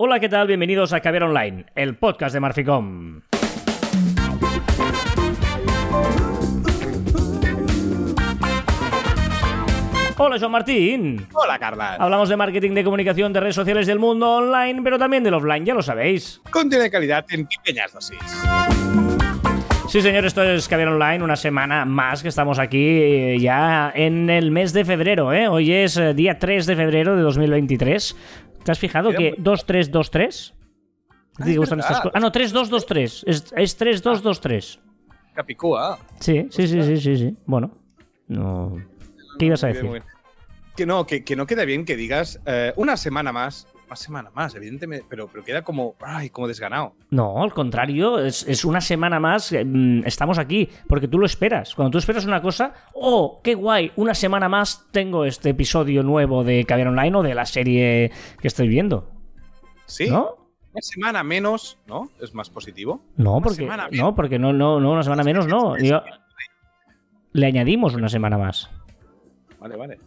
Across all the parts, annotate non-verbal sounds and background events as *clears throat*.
Hola, ¿qué tal? Bienvenidos a Caber Online, el podcast de Marficom. Hola, Joan Martín. Hola, Carla. Hablamos de marketing, de comunicación, de redes sociales del mundo online, pero también del offline, ya lo sabéis. Contiene de calidad en pequeñas dosis. Sí, señor, esto es Caber Online, una semana más que estamos aquí eh, ya en el mes de febrero, ¿eh? Hoy es eh, día 3 de febrero de 2023. ¿Te has fijado que muy- 2323? Ah, ¿Te es gustan estas cosas? Ah, no, 3223. Es, es 3223. Capicúa. Sí, sí, sí, sí, sí, sí. Bueno, no. ¿Qué ibas a decir? Que no, que, que no queda bien que digas eh, una semana más. Una semana más, evidentemente, pero, pero queda como, ay, como desganado. No, al contrario, es, es una semana más, eh, mm, estamos aquí, porque tú lo esperas. Cuando tú esperas una cosa, oh, qué guay, una semana más tengo este episodio nuevo de Caviar Online o de la serie que estoy viendo. ¿Sí? ¿No? Una semana menos, ¿no? Es más positivo. No, Una porque no, porque no, no, no, una semana menos no. Yo- le añadimos una semana más. Vale, vale.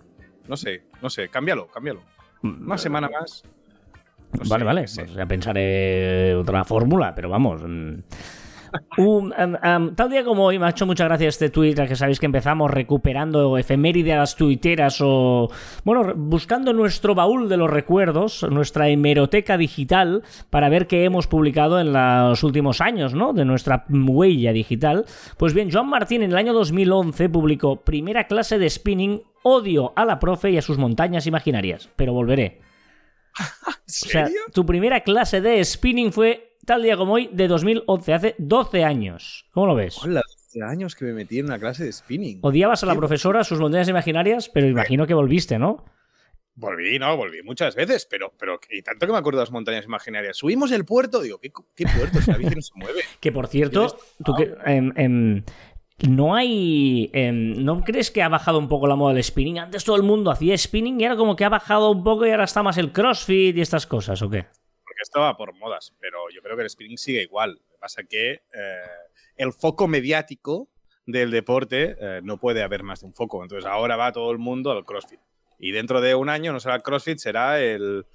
No sé, no sé, cámbialo, cámbialo. Una semana más. Vale, vale. Pues ya pensaré otra fórmula, pero vamos. mm. Em, em, tal día como hoy me ha hecho mucha gracia este tweet que sabéis que empezamos recuperando efemérides tuiteras o bueno buscando nuestro baúl de los recuerdos nuestra hemeroteca digital para ver qué hemos publicado en los últimos años no de nuestra huella digital pues bien Joan Martín en el año 2011 publicó primera clase de spinning odio a la profe y a sus montañas imaginarias pero volveré *laughs* ¿En o sea, serio? tu primera clase de spinning fue tal día como hoy de 2011, hace 12 años. ¿Cómo lo ves? Hola, 12 años que me metí en una clase de spinning. Odiabas a la profesora, sus montañas imaginarias, pero imagino que volviste, ¿no? Volví, no, volví muchas veces, pero, pero y tanto que me acuerdo de las montañas imaginarias. Subimos el puerto, digo, ¿qué, qué puerto? Si la bici no se mueve. *laughs* Que por cierto, tú que, em, em, no hay. em, ¿No crees que ha bajado un poco la moda del spinning? Antes todo el mundo hacía spinning y ahora como que ha bajado un poco y ahora está más el crossfit y estas cosas, ¿o qué? Porque estaba por modas, pero yo creo que el spinning sigue igual. Lo que pasa que eh, el foco mediático del deporte eh, no puede haber más de un foco. Entonces ahora va todo el mundo al CrossFit. Y dentro de un año no será el CrossFit, será el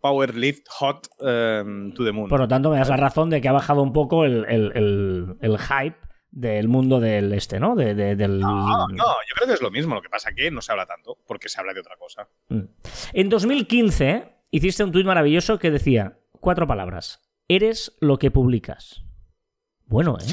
Powerlift Hot eh, to the Moon. Por lo tanto, me das la razón de que ha bajado un poco el, el- el- el hype del mundo del este, ¿no? De- de- del... No, no, yo creo que es lo mismo. Lo que pasa que no se habla tanto, porque se habla de otra cosa. Mm. En 2015 hiciste un tuit maravilloso que decía cuatro palabras. Eres lo que publicas. Bueno, ¿eh?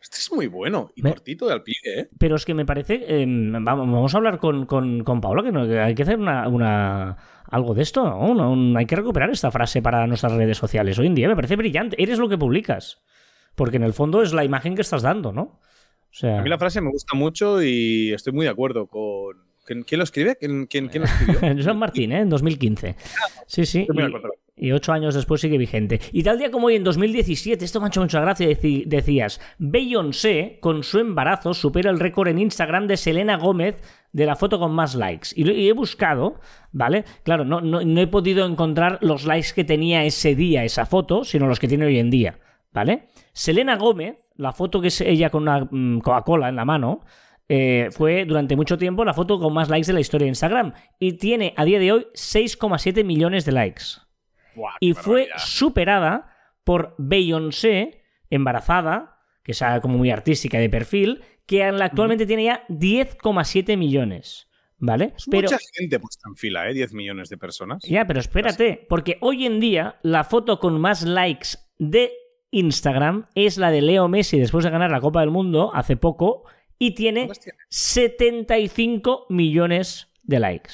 Este es muy bueno y Me- cortito de al pie, ¿eh? Pero es que me parece... eh, vamos, vamos a hablar con, con, con Paula, que, no- que hay que hacer una, una- algo de esto, ¿no? Una- un- hay que recuperar esta frase para nuestras redes sociales. Hoy en día me parece brillante. Eres lo que publicas. Porque en el fondo es la imagen que estás dando, ¿no? O sea... A mí la frase me gusta mucho y estoy muy de acuerdo con. ¿Quién, lo escribe? ¿Quién, quién, quién lo escribió? *laughs* Joan Martín, ¿eh? En 2015. Sí, sí. Y- ocho años después sigue vigente. Y tal día como hoy, en 2017, esto me ha hecho mucha gracia, decías, Beyoncé, con su embarazo, supera el récord en Instagram de Selena Gómez de la foto con más likes. Y, y he buscado, ¿vale? Claro, no, no- no he podido encontrar los likes que tenía ese día esa foto, sino los que tiene hoy en día, ¿vale? Selena Gómez, la foto que es ella con una mm, Coca-Cola en la mano, eh, fue durante mucho tiempo la foto con más likes de la historia de Instagram. Y tiene a día de hoy 6,7 millones de likes y fue barbaridad. superada por Beyoncé, embarazada, que es como muy artística de perfil, que actualmente tiene ya 10,7 millones. ¿Vale? Es Pero, mucha gente puesta en fila, ¿eh? 10 millones de personas. ya, pero espérate, porque hoy en día la foto con más likes de Instagram es la de Leo Messi después de ganar la Copa del Mundo hace poco y tiene ¿Cuántas tiene? 75 millones de likes.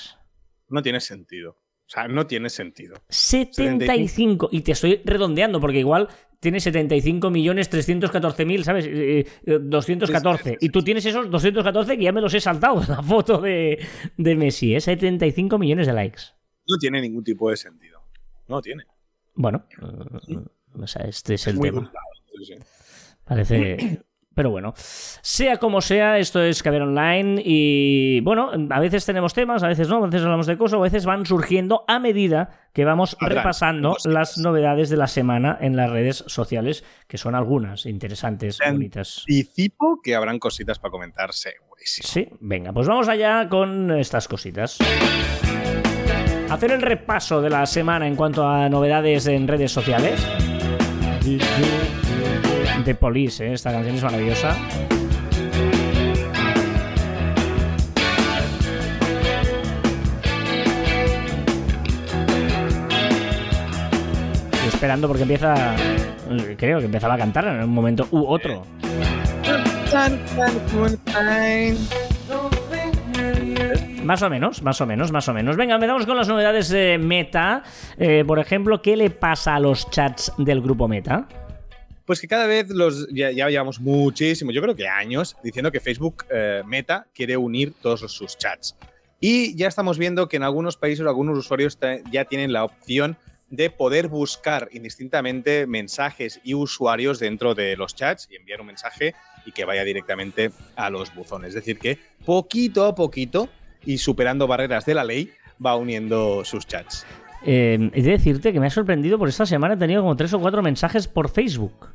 No tiene sentido. O sea, no tiene sentido. 75. Y te estoy redondeando porque igual tiene 75 millones 314 mil, ¿sabes? Eh, eh, 214. Y tú tienes esos 214 que ya me los he saltado en *laughs* la foto de, de Messi, ¿eh? 75 millones de likes. No tiene ningún tipo de sentido. No tiene. Bueno, eh, o sea, este es el muy tema. brutal, sí, sí. Parece. *clears throat* Pero bueno, sea como sea, esto es Caber Online y bueno, a veces tenemos temas, a veces no, a veces hablamos de cosas, a veces van surgiendo a medida que vamos repasando las novedades de la semana en las redes sociales, que son algunas interesantes, Sean- bonitas. Anticipo que habrán cositas para comentar, segurísimo. Sí, venga, pues vamos allá con estas cositas. hacer el repaso de la semana en cuanto a novedades en redes sociales. De Police, ¿eh? esta canción es maravillosa. Estoy esperando porque empieza. Creo que empezaba a cantar en un momento u otro. Más o menos, más o menos, más o menos. Venga, empezamos con las novedades de Meta. Eh, por ejemplo, ¿qué le pasa a los chats del grupo Meta? Pues que cada vez los ya, llevamos muchísimo, yo creo que años, diciendo que Facebook eh, Meta quiere unir todos sus chats. Y ya estamos viendo que en algunos países algunos usuarios ya tienen la opción de poder buscar indistintamente mensajes y usuarios dentro de los chats y enviar un mensaje y que vaya directamente a los buzones. Es decir, que poquito a poquito y superando barreras de la ley va uniendo sus chats. Eh, he de decirte que me ha sorprendido por esta semana he tenido como tres o cuatro mensajes por Facebook,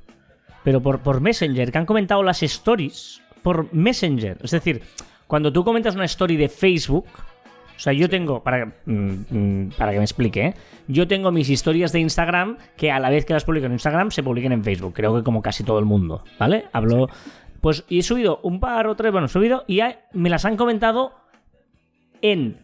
pero por, por Messenger, que han comentado las stories por Messenger. Es decir, cuando tú comentas una story de Facebook, o sea, yo tengo, para, mm, para que me explique, ¿eh? yo tengo mis historias de Instagram que a la vez que las publico en Instagram se publiquen en Facebook. Creo que como casi todo el mundo, ¿vale? Hablo. Pues y he subido un par o tres, bueno, he subido y me las han comentado en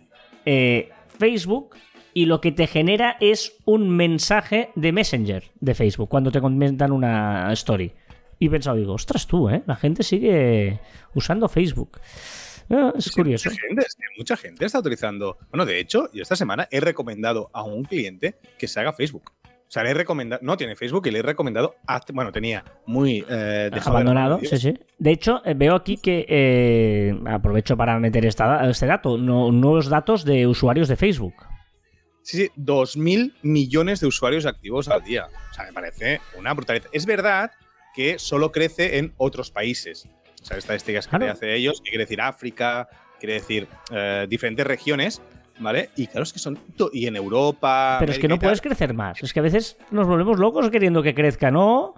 eh, Facebook y lo que te genera es un mensaje de Messenger de Facebook cuando te comentan una story. Y he pensado, digo, ostras tú, ¿eh? La gente sigue usando Facebook. Ah, es curioso. Mucha gente, mucha gente está utilizando. Bueno, de hecho, yo esta semana he recomendado a un cliente que se haga Facebook. O sea, le he recomendado, no tiene Facebook y le he recomendado, bueno, tenía muy eh, abandonado, sí, sí. De hecho, eh, veo aquí que eh, aprovecho para meter esta, este dato, nuevos datos de usuarios de Facebook. Sí, sí, 2.000 millones de usuarios activos al día. O sea, me parece una brutalidad. Es verdad que solo crece en otros países. O sea, estadísticas que hace ellos, que quiere decir África, quiere decir eh, diferentes regiones, ¿vale? Y claro, es que son. Y en Europa. Pero es que no puedes crecer más. Es que a veces nos volvemos locos queriendo que crezca, ¿no?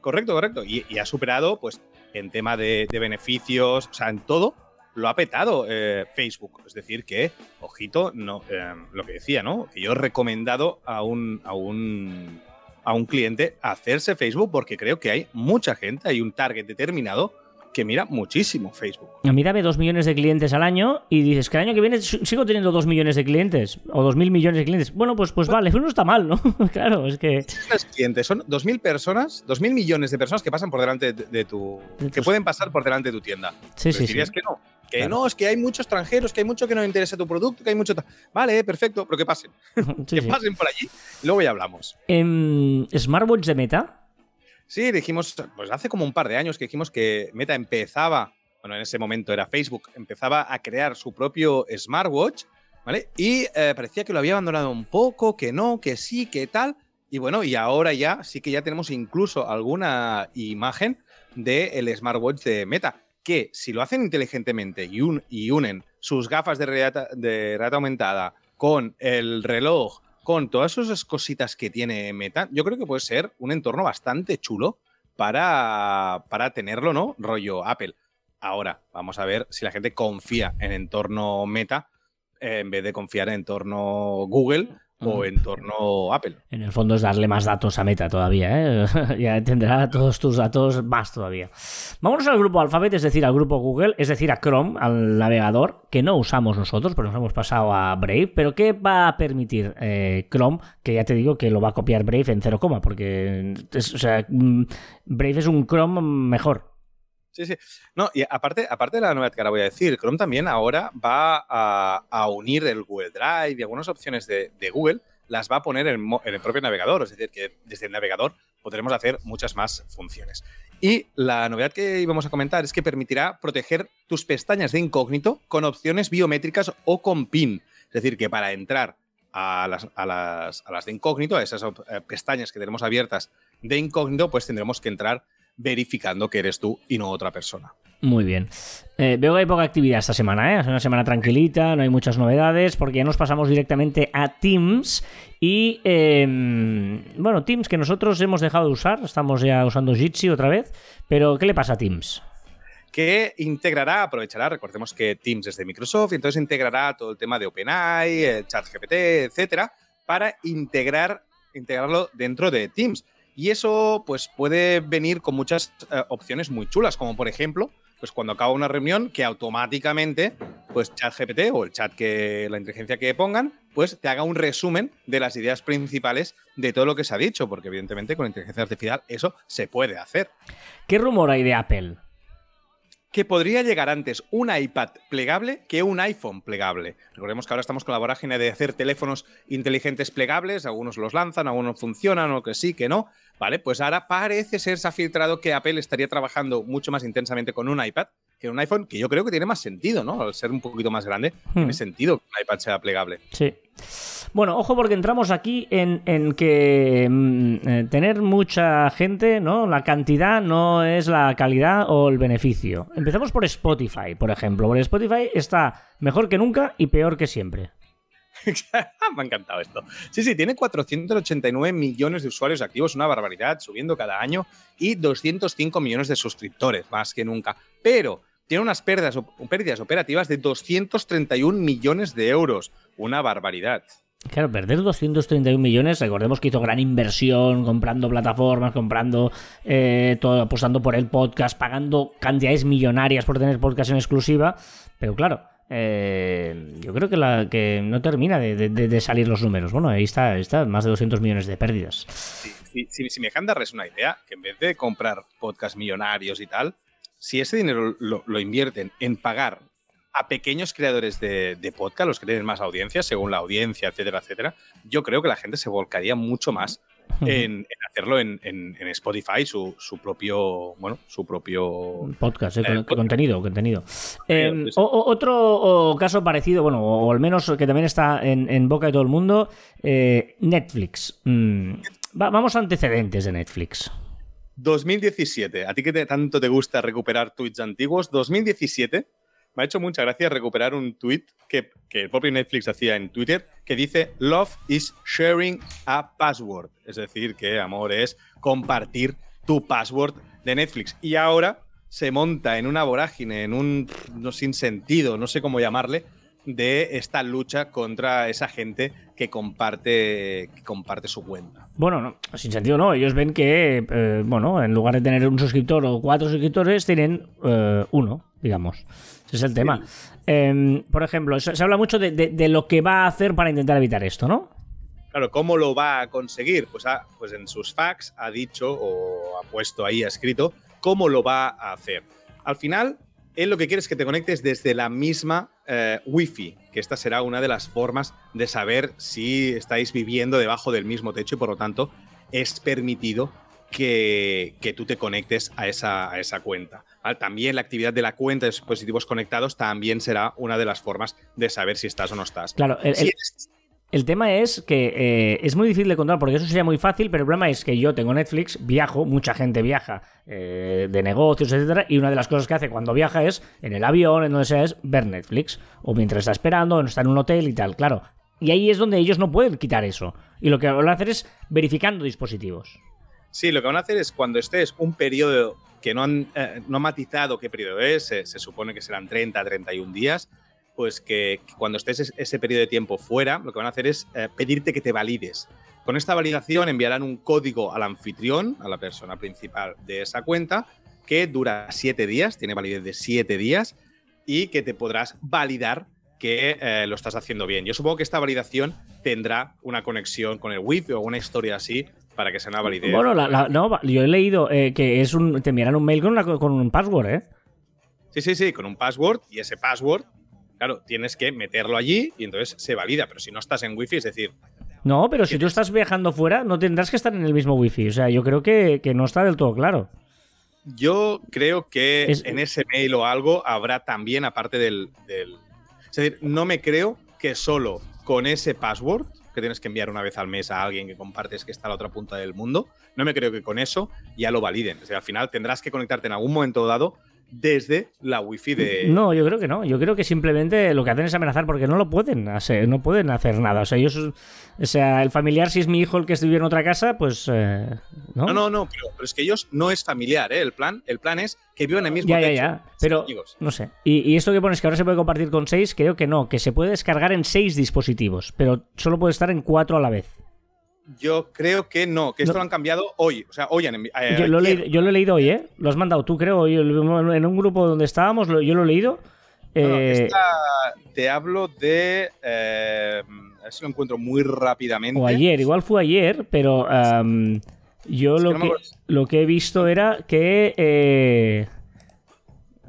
Correcto, correcto. Y, ha superado, pues, en tema de, beneficios, o sea, en todo, lo ha petado eh, Facebook. Es decir, que, ojito, no, eh, lo que decía, ¿no? Que yo he recomendado a un, a un, a un cliente hacerse Facebook porque creo que hay mucha gente, hay un target determinado que mira muchísimo Facebook. A mí dame dos millones de clientes al año y dices que el año que viene sigo teniendo dos millones de clientes o dos mil millones de clientes. Bueno, pues, pues vale, *laughs* no está mal, ¿no? *laughs* claro, es que. Los clientes son dos mil personas, dos mil millones de personas que pasan por delante de, tu. que pueden pasar por delante de tu tienda. Sí, sí. Dirías que no. Que no, es que hay muchos extranjeros, que hay mucho que no interesa tu producto, que hay mucho. Vale, perfecto, pero que pasen. *laughs* que pasen por allí y luego ya hablamos. ¿En ¿Smartwatch de Meta? Sí, dijimos, pues hace como un par de años que dijimos que Meta empezaba, bueno, en ese momento era Facebook, empezaba a crear su propio smartwatch, ¿vale? Y eh, parecía que lo había abandonado un poco, que no, que sí, que tal. Y bueno, y ahora ya sí que ya tenemos incluso alguna imagen del smartwatch de Meta, que si lo hacen inteligentemente y, y unen sus gafas de realidad, de realidad aumentada con el reloj, con todas esas cositas que tiene Meta, yo creo que puede ser un entorno bastante chulo para, para tenerlo, ¿no? Rollo Apple. Ahora, vamos a ver si la gente confía en entorno Meta en vez de confiar en entorno Google o en torno Apple. En el fondo es darle más datos a Meta todavía, ¿eh? *laughs* ya tendrá todos tus datos más todavía. Vámonos al grupo Alphabet, es decir, al grupo Google, es decir, a Chrome, al navegador, que no usamos nosotros, pero nos hemos pasado a Brave. Pero ¿qué va a permitir eh, Chrome? Que ya te digo que lo va a copiar Brave en 0, porque o sea, mm, Brave es un Chrome mejor. Sí, sí. No, y aparte, aparte de la novedad que ahora voy a decir, Chrome también ahora va a, unir el Google Drive y algunas opciones de, Google las va a poner en, el propio navegador. Es decir, que desde el navegador podremos hacer muchas más funciones. Y la novedad que íbamos a comentar es que permitirá proteger tus pestañas de incógnito con opciones biométricas o con PIN. Es decir, que para entrar a las, a las, a las de incógnito, a esas eh, pestañas que tenemos abiertas de incógnito, pues tendremos que entrar verificando que eres tú y no otra persona. Muy bien. Eh, veo que hay poca actividad esta semana, ¿eh? Es una semana tranquilita, no hay muchas novedades, porque ya nos pasamos directamente a Teams. Y em, bueno, Teams que nosotros hemos dejado de usar, estamos ya usando Jitsi otra vez, pero ¿qué le pasa a Teams? que integrará, aprovechará, recordemos que Teams es de Microsoft, y entonces integrará todo el tema de OpenAI, el ChatGPT, etcétera, para integrar, integrarlo dentro de Teams. Y eso pues puede venir con muchas eh, opciones muy chulas, como por ejemplo, pues cuando acaba una reunión, que automáticamente, pues ChatGPT o el chat que la inteligencia que pongan, pues te haga un resumen de las ideas principales de todo lo que se ha dicho, porque evidentemente con inteligencia artificial eso se puede hacer. ¿Qué rumor hay de Apple? que podría llegar antes un iPad plegable que un iPhone plegable. Recordemos que ahora estamos con la vorágine de hacer teléfonos inteligentes plegables, algunos los lanzan, algunos funcionan, o que sí, que no. Vale, pues ahora parece ser, se ha filtrado que Apple estaría trabajando mucho más intensamente con un iPad que un iPhone, que yo creo que tiene más sentido, ¿no? Al ser un poquito más grande, tiene hmm. sentido que un iPad sea plegable. Sí. Bueno, ojo porque entramos aquí en, que mm, eh, tener mucha gente, ¿no? La cantidad no es la calidad o el beneficio. Empezamos por Spotify, por ejemplo. Porque Spotify está mejor que nunca y peor que siempre. *laughs* Me ha encantado esto. Sí, sí, tiene 489 millones de usuarios activos, una barbaridad, subiendo cada año, y 205 millones de suscriptores, más que nunca. Pero tiene unas pérdidas, pérdidas operativas de 231 millones de euros, una barbaridad. Claro, perder 231 millones, recordemos que hizo gran inversión comprando plataformas, comprando eh, todo, apostando por el podcast, pagando cantidades millonarias por tener podcast en exclusiva, pero claro, eh, yo creo que, la, que no termina de, salir los números. Bueno, ahí está, está más de 200 millones de pérdidas. Si, me dejan darles una idea, que en vez de comprar podcast millonarios y tal, si ese dinero lo invierten en pagar a pequeños creadores de, podcast, los que tienen más audiencia, según la audiencia, etcétera, etcétera, yo creo que la gente se volcaría mucho más en, hacerlo en, Spotify, su, propio, bueno, su propio podcast, eh, eh, contenido, contenido. Otro caso parecido, bueno, o, al menos que también está en, boca de todo el mundo, eh, Netflix. Mm, vamos a antecedentes de Netflix. 2017, a ti que tanto te gusta recuperar tweets antiguos, 2017 me ha hecho mucha gracia recuperar un tweet que, que, el propio Netflix hacía en Twitter que dice Love is sharing a password. Es decir, que amor es compartir tu password de Netflix. Y ahora se monta en una vorágine, en un no, sin sentido, no sé cómo llamarle, de esta lucha contra esa gente que comparte, que comparte su cuenta. Bueno, no, sin sentido no. Ellos ven que, eh, bueno, en lugar de tener un suscriptor o cuatro suscriptores, tienen eh, uno, digamos. Ese es el tema. Em, por ejemplo, se, habla mucho de, lo que va a hacer para intentar evitar esto, ¿no? Claro, ¿cómo lo va a conseguir? Pues, pues en sus facts ha dicho o ha puesto ahí, ha escrito, cómo lo va a hacer. Al final, él lo que quiere es que te conectes desde la misma eh, Wi-Fi, que esta será una de las formas de saber si estáis viviendo debajo del mismo techo y por lo tanto es permitido que, tú te conectes a esa, a esa cuenta. También la actividad de la cuenta de dispositivos conectados también será una de las formas de saber si estás o no estás. Claro, el, tema es que eh, es muy difícil de controlar porque eso sería muy fácil, pero el problema es que yo tengo Netflix, viajo, mucha gente viaja eh, de negocios, etcétera, y una de las cosas que hace cuando viaja es en el avión, en donde sea, es ver Netflix, o mientras está esperando, o está en un hotel y tal, claro. Y ahí es donde ellos no pueden quitar eso. Y lo que van a hacer es verificando dispositivos. Sí, lo que van a hacer es cuando estés un periodo que no han, eh, no matizado qué periodo es, se, supone que serán 30, 31 días, pues que, cuando estés ese periodo de tiempo fuera, lo que van a hacer es eh, pedirte que te valides. Con esta validación enviarán un código al anfitrión, a la persona principal de esa cuenta, que dura 7 días, tiene validez de 7 días, y que te podrás validar que eh, lo estás haciendo bien. Yo supongo que esta validación tendrá una conexión con el Wi-Fi o una historia así para que sea una validez. Bueno, no, yo he leído eh, que es un, te enviarán un mail con, con un password, ¿eh? Sí, sí, sí, con un password y ese password, claro, tienes que meterlo allí y entonces se valida, pero si no estás en Wi-Fi, es decir... No, pero si tú estás viajando fuera, no tendrás que estar en el mismo Wi-Fi. O sea, yo creo que, no está del todo claro. Yo creo que en ese mail o algo habrá también, aparte del, del... Es decir, no me creo que solo con ese password que tienes que enviar una vez al mes a alguien que compartes que está a la otra punta del mundo. No me creo que con eso ya lo validen. O al final tendrás que conectarte en algún momento dado desde la wifi de. No, yo creo que no. Yo creo que simplemente lo que hacen es amenazar porque no lo pueden hacer, no pueden hacer nada. O sea, ellos, o sea, el familiar, si es mi hijo el que estuviera en otra casa, pues. eh, ¿no? No, no, no, pero, pero es que ellos no es familiar, ¿eh? El plan, el plan es que vivan en el mismo Ya, ya, techo. ya. Pero, amigos. no sé. Y, y esto que pones que ahora se puede compartir con seis, creo que no. Que se puede descargar en seis dispositivos, pero solo puede estar en cuatro a la vez. Yo creo que no, que esto No. lo han cambiado hoy. O sea, hoy han eh, Yo lo, he ayer. leído, yo lo he leído hoy, ¿eh? Lo has mandado tú, creo. en un grupo donde estábamos, lo- yo lo he leído. No, Eh, esta- te hablo de. eh, a ver si lo encuentro muy rápidamente. O ayer, igual fue ayer, pero yo Es que lo, no que, lo que he visto era que... eh,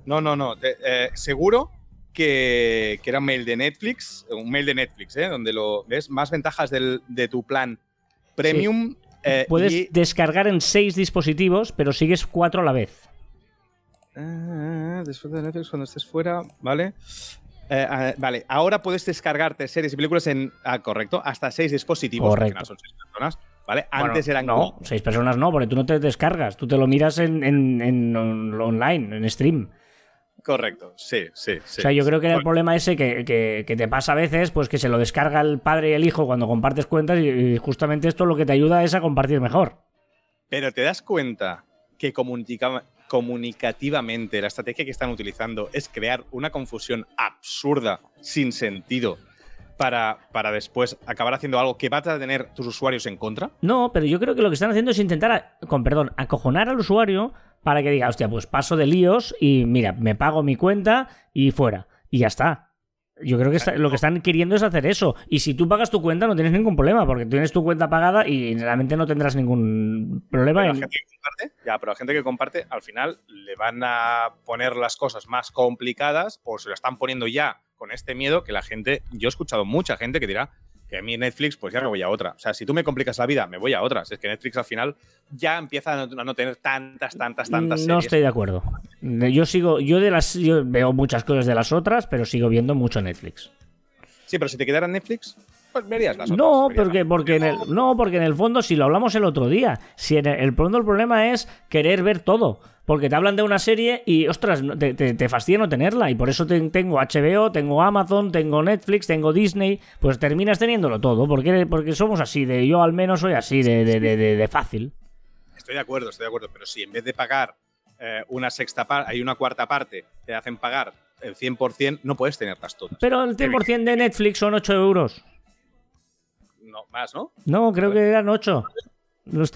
No, no, no. eh, seguro que, que era un mail de Netflix. Un mail de Netflix, ¿eh? Donde lo ves. Más ventajas del- de tu plan premium. eh, puedes y- descargar en seis dispositivos, pero sigues cuatro a la vez. Ah, disfruta de Netflix cuando estés fuera, ¿vale? Eh, vale, ahora puedes descargarte series y películas en. Ah, correcto, hasta seis dispositivos. Correcto. son seis personas, ¿vale? Antes eran No, como- seis personas no, porque tú no te descargas. Tú te lo miras en, en- en on- online, en stream. Correcto, sí, sí, sí. o sea, yo creo que era el problema ese que, que- que te pasa a veces, pues que se lo descarga el padre y el hijo cuando compartes cuentas y, y justamente esto lo que te ayuda es a compartir mejor. Pero te das cuenta que comunica- comunicativamente la estrategia que están utilizando es crear una confusión absurda, sin sentido, para, para después acabar haciendo algo que va a tener tus usuarios en contra. No, pero yo creo que lo que están haciendo es intentar, a- con perdón, acojonar al usuario para que diga, hostia, pues paso de líos y mira, me pago mi cuenta y fuera. Y ya está. Yo creo que está- lo que están queriendo es hacer eso. Y si tú pagas tu cuenta no tienes ningún problema, porque tienes tu cuenta pagada y realmente no tendrás ningún problema. Pero la en- gente que comparte, ya, pero la gente que comparte, al final le van a poner las cosas más complicadas o se lo están poniendo ya con este miedo que la gente. Yo he escuchado mucha gente que dirá que a mí Netflix, pues ya me voy a otra. O sea, si tú me complicas la vida, me voy a otra. Si es que Netflix al final ya empieza a no, a no tener tantas, tantas, tantas no series. estoy de acuerdo. Yo sigo, yo de las, yo veo muchas cosas de las otras, pero sigo viendo mucho Netflix. Sí, pero si te quedara Netflix, pues verías las otras. No, verías porque, porque en el, no, porque en el fondo, si lo hablamos el otro día, si en el, el el problema es querer ver todo. Porque te hablan de una serie y, ostras, te, te, te fastidia no tenerla. Y por eso te- tengo HBO, tengo Amazon, tengo Netflix, tengo Disney. Pues terminas teniéndolo todo. Porque, porque somos así, de yo al menos soy así, de, de, de, de- fácil. Estoy de acuerdo, estoy de acuerdo. Pero si en vez de pagar eh, una sexta parte, hay una cuarta parte, te hacen pagar el 100%, no puedes tenerlas todas. Pero el 100% de Netflix son 8 euros. No, más, ¿no? No, creo que eran 8. No No sé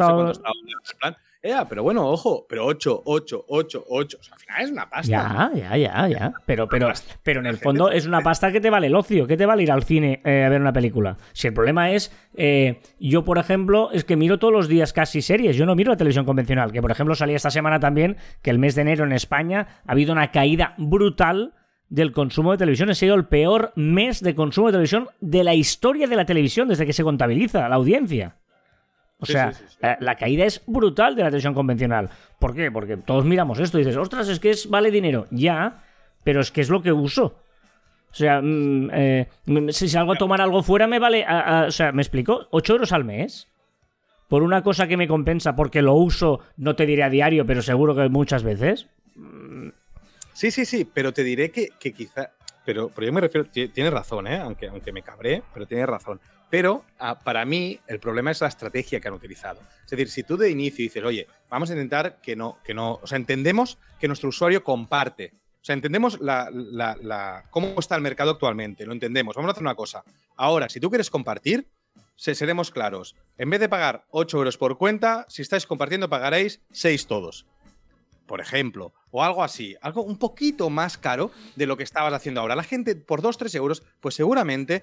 estaba... cuánto está ahora, en plan, "Ea, pero bueno, ojo, pero 8, 8, 8, 8. O sea, al final es una pasta. Ya, ya, ya, ya. Pero, pero, pero en el *laughs* fondo es una pasta que te vale el ocio. ¿Qué te vale ir al cine eh, a ver una película? Si el problema es, eh, yo por ejemplo, es que miro todos los días casi series. Yo no miro la televisión convencional. Que por ejemplo salía esta semana también que el mes de enero en España ha habido una caída brutal del consumo de televisión. Ha sido el peor mes de consumo de televisión de la historia de la televisión desde que se contabiliza la audiencia. O Sí, sea, sí, sí, sí. eh, la caída es brutal de la televisión convencional. ¿Por qué? Porque todos miramos esto y dices, ostras, es que es, vale dinero. Ya, pero es que es lo que uso. O sea, mm, eh, si salgo a tomar algo fuera me vale... a- a- o sea, ¿me explico? ¿8 euros al mes? Por una cosa que me compensa porque lo uso, no te diré a diario, pero seguro que muchas veces. Sí, sí, sí, pero te diré que, que quizá. Pero, pero yo me refiero. ti- Tienes razón, ¿eh? Aunque, aunque me cabré, pero tienes razón. Pero ah, para mí el problema es la estrategia que han utilizado. Es decir, si tú de inicio dices, oye, vamos a intentar que no, que no. O sea, entendemos que nuestro usuario comparte. O sea, entendemos la, la- cómo está el mercado actualmente, lo entendemos. Vamos a hacer una cosa. Ahora, si tú quieres compartir, se- seremos claros. En vez de pagar 8 euros por cuenta, si estáis compartiendo pagaréis 6 todos por ejemplo, o algo así, algo un poquito más caro de lo que estabas haciendo ahora. La gente por 2-3 euros, pues seguramente...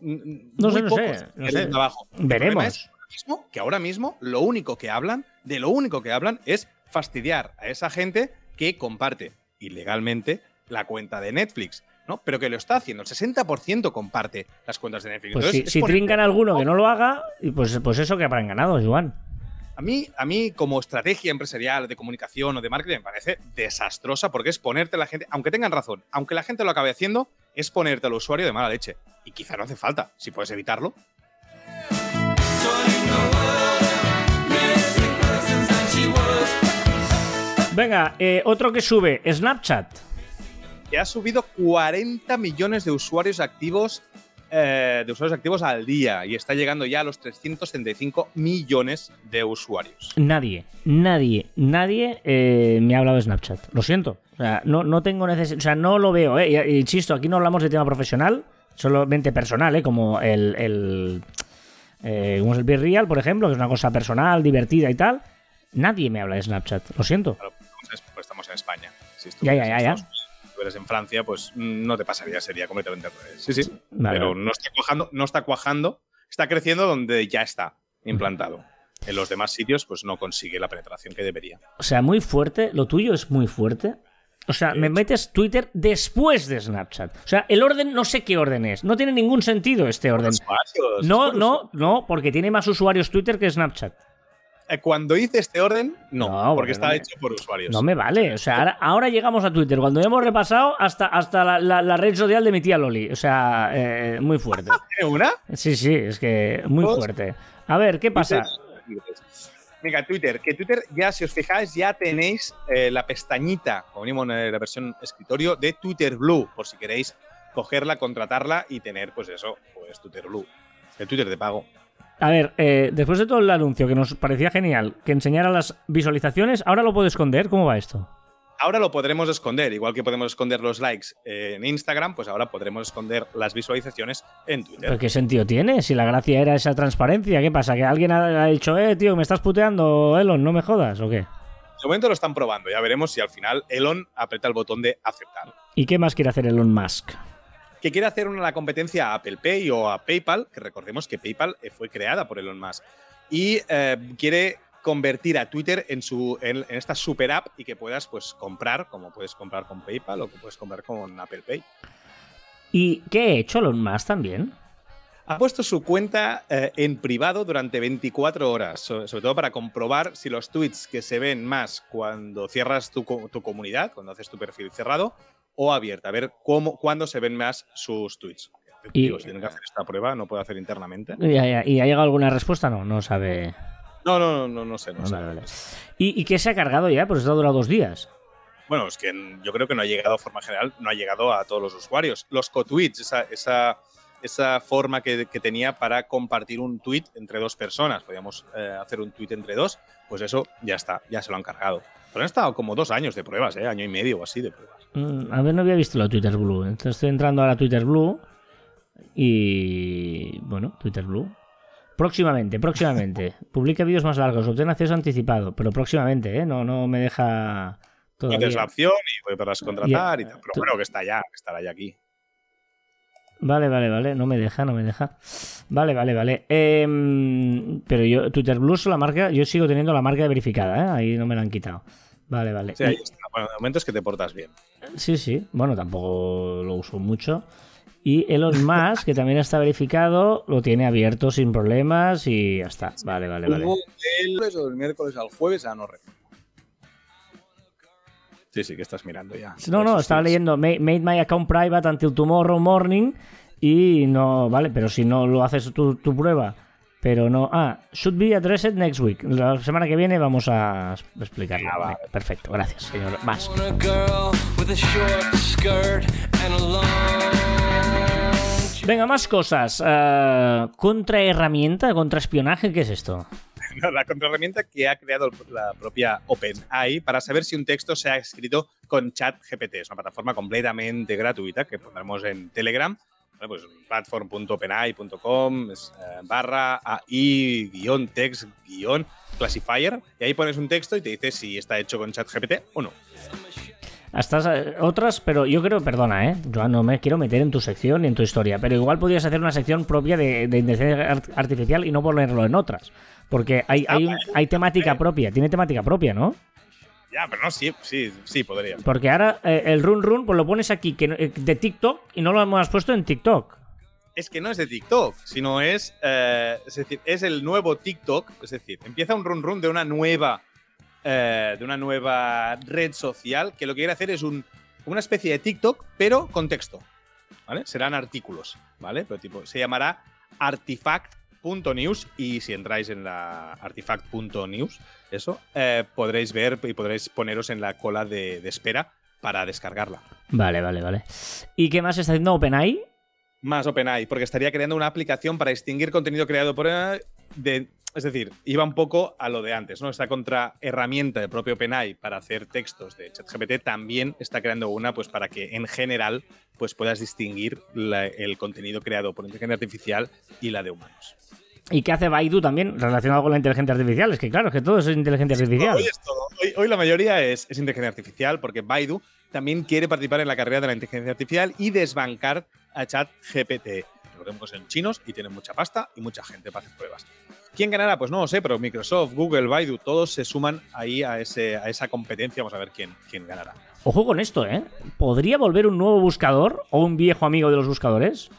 No sé, no sé, no sé. trabajo. El Veremos. mismo, que ahora mismo lo único que hablan, de lo único que hablan es fastidiar a esa gente que comparte ilegalmente la cuenta de Netflix. ¿no? Pero que lo está haciendo, el 60% comparte las cuentas de Netflix. Pues Entonces, si, si trincan alguno que no lo haga, pues, pues eso que habrán ganado, Joan. A mí, a mí, como estrategia empresarial de comunicación o de marketing, me parece desastrosa porque es ponerte a la gente, aunque tengan razón, aunque la gente lo acabe haciendo, es ponerte al usuario de mala leche. Y quizá no hace falta, si puedes evitarlo. Venga, eh, otro que sube, Snapchat. Que ha subido 40 millones de usuarios activos eh, de usuarios activos al día y está llegando ya a los 335 millones de usuarios. Nadie, nadie, nadie eh, me ha hablado de Snapchat. Lo siento. O sea, no, no tengo necesidad. O sea, no lo veo, ¿eh? Y, insisto, aquí no hablamos de tema profesional, solamente personal, ¿eh? Como el. el eh, como es el Real, por ejemplo, que es una cosa personal, divertida y tal. Nadie me habla de Snapchat. Lo siento. Claro, pues, pues estamos en España. Si ya, ya, ya, ya eres en Francia, pues no te pasaría, sería completamente Sí, sí. pero no está cuajando, no está cuajando, está creciendo donde ya está implantado. En los demás sitios, pues no consigue la penetración que debería. O sea, muy fuerte, lo tuyo es muy fuerte. O sea, me metes Twitter después de Snapchat. O sea, el orden, no sé qué orden es. No tiene ningún sentido este orden. No, no, no, porque tiene más usuarios Twitter que Snapchat. Eh, cuando hice este orden, no, porque está hecho por usuarios. No me vale. O sea, ahora, llegamos a Twitter. Cuando hemos repasado hasta, hasta la, red social de mi tía Loli. O sea, eh, muy fuerte. *laughs* ¿Una? Sí, sí, es que muy fuerte. A ver, ¿qué pasa? Venga, Twitter, que Twitter ya, si os fijáis, ya tenéis eh, la pestañita, como mismo en la versión escritorio, de Twitter Blue, por si queréis cogerla, contratarla y tener, pues eso, pues Twitter Blue. El Twitter de pago. A ver, eh, después de todo el anuncio que nos parecía genial, que enseñara las visualizaciones, ¿ahora lo puedo esconder? ¿Cómo va esto? Ahora lo podremos esconder, igual que podemos esconder los likes en Instagram, pues ahora podremos esconder las visualizaciones en Twitter. ¿Pero qué sentido tiene? Si la gracia era esa transparencia, ¿qué pasa? ¿Que alguien ha dicho, eh, tío, me estás puteando, Elon, no me jodas o qué? De momento lo están probando, ya veremos si al final Elon aprieta el botón de aceptar. ¿Y qué más quiere hacer Elon Musk? Que quiere hacer una competencia a Apple Pay o a PayPal, que recordemos que PayPal eh, fue creada por Elon Musk, y eh, quiere convertir a Twitter en, su, en, esta super app y que puedas pues, comprar, como puedes comprar con PayPal o que puedes comprar con Apple Pay. ¿Y qué ha hecho Elon Musk también? Ha puesto su cuenta eh, en privado durante 24 horas, sobre, todo para comprobar si los tweets que se ven más cuando cierras tu, tu comunidad, cuando haces tu perfil cerrado, o abierta, a ver cómo, cuándo se ven más sus tweets. Y, si tienen que hacer esta prueba, no puede hacer internamente. ¿Y, ha llegado alguna respuesta? No, no sabe. No, no, no, no, sé. No ¿Y, qué se ha cargado ya? Pues ha durado dos días. Bueno, es que yo creo que no ha llegado a forma general, no ha llegado a todos los usuarios. Los co-tweets, esa, esa, esa forma que, tenía para compartir un tweet entre dos personas, podíamos eh, hacer un tweet entre dos, pues eso ya está, ya se lo han cargado. Pero han estado como dos años de pruebas, ¿eh? año y medio o así de pruebas. Mm, a ver, no había visto la Twitter Blue. Entonces estoy entrando a la Twitter Blue. Y. Bueno, Twitter Blue. Próximamente, próximamente. *laughs* Publica vídeos más largos, obtén acceso anticipado. Pero próximamente, ¿eh? No, no me deja. Todavía. Tienes la opción y podrás contratar y, tal. Pero bueno, que está ya, que estará ya aquí. Vale, vale, vale. No me deja, no me deja. Vale, vale, vale. Em, pero yo, Twitter Blue, la marca, yo sigo teniendo la marca verificada, ¿eh? Ahí no me la han quitado. Vale, vale. Sí, ahí está. Bueno, de momento es que te portas bien. Sí, sí. Bueno, tampoco lo uso mucho. Y Elon Musk, que también está verificado, lo tiene abierto sin problemas y ya está. Vale, vale, vale. El lunes o del miércoles al jueves, a no Sí, sí, que estás mirando ya. No, no, estaba leyendo Made my account private until tomorrow morning y no, vale, pero si no lo haces tu, tu prueba pero no. Ah, should be addressed next week. La semana que viene vamos a explicarlo. Ah, Perfecto, gracias, señor. Más. Venga, más cosas. Uh, contraherramienta, contraespionaje, ¿qué es esto? *laughs* la contraherramienta que ha creado la propia OpenAI para saber si un texto se ha escrito con ChatGPT. Es una plataforma completamente gratuita que pondremos en Telegram pues platform.openai.com eh, barra AI guion text guion classifier y ahí pones un texto y te dice si está hecho con ChatGPT o no. Estas eh, otras, pero yo creo, perdona, ¿eh? Yo no me quiero meter en tu sección ni en tu historia, pero igual podrías hacer una sección propia de, inteligencia artificial y no ponerlo en otras. Porque hay, hay, hay temática propia, tiene temática propia, ¿no? Ya, pero no, sí, sí, sí, podría. Porque ahora eh, el run run, pues lo pones aquí que, eh, de TikTok y no lo hemos puesto en TikTok. Es que no es de TikTok, sino es, eh, es decir, es el nuevo TikTok. Es decir, empieza un run run de una nueva, de una nueva red social que lo que quiere hacer es un, una especie de TikTok, pero con texto. ¿Vale? Serán artículos, ¿vale? Pero tipo, se llamará Artifact artifact.news y si entráis en la artifact.news, eso, eh, podréis ver y podréis poneros en la cola de, de espera para descargarla. Vale, vale, vale. ¿Y qué más está haciendo OpenAI? Más OpenAI, porque estaría creando una aplicación para distinguir contenido creado por de es decir, iba un poco a lo de antes, ¿no? Esta contra herramienta del propio OpenAI para hacer textos de ChatGPT también está creando una, pues para que en general, pues puedas distinguir la- el contenido creado por inteligencia artificial y la de humanos. ¿Y qué hace Baidu también relacionado con la inteligencia artificial? Es que claro, es que todo es inteligencia artificial. Hoy es todo. Hoy, hoy la mayoría es, es inteligencia artificial porque Baidu también quiere participar en la carrera de la inteligencia artificial y desbancar a ChatGPT. Recordemos que son chinos y tienen mucha pasta y mucha gente para hacer pruebas. ¿Quién ganará? Pues no lo sé, pero Microsoft, Google, Baidu, todos se suman ahí a, ese, a esa competencia. Vamos a ver quién, quién ganará. Ojo con esto, ¿eh? ¿Podría volver un nuevo buscador o un viejo amigo de los buscadores?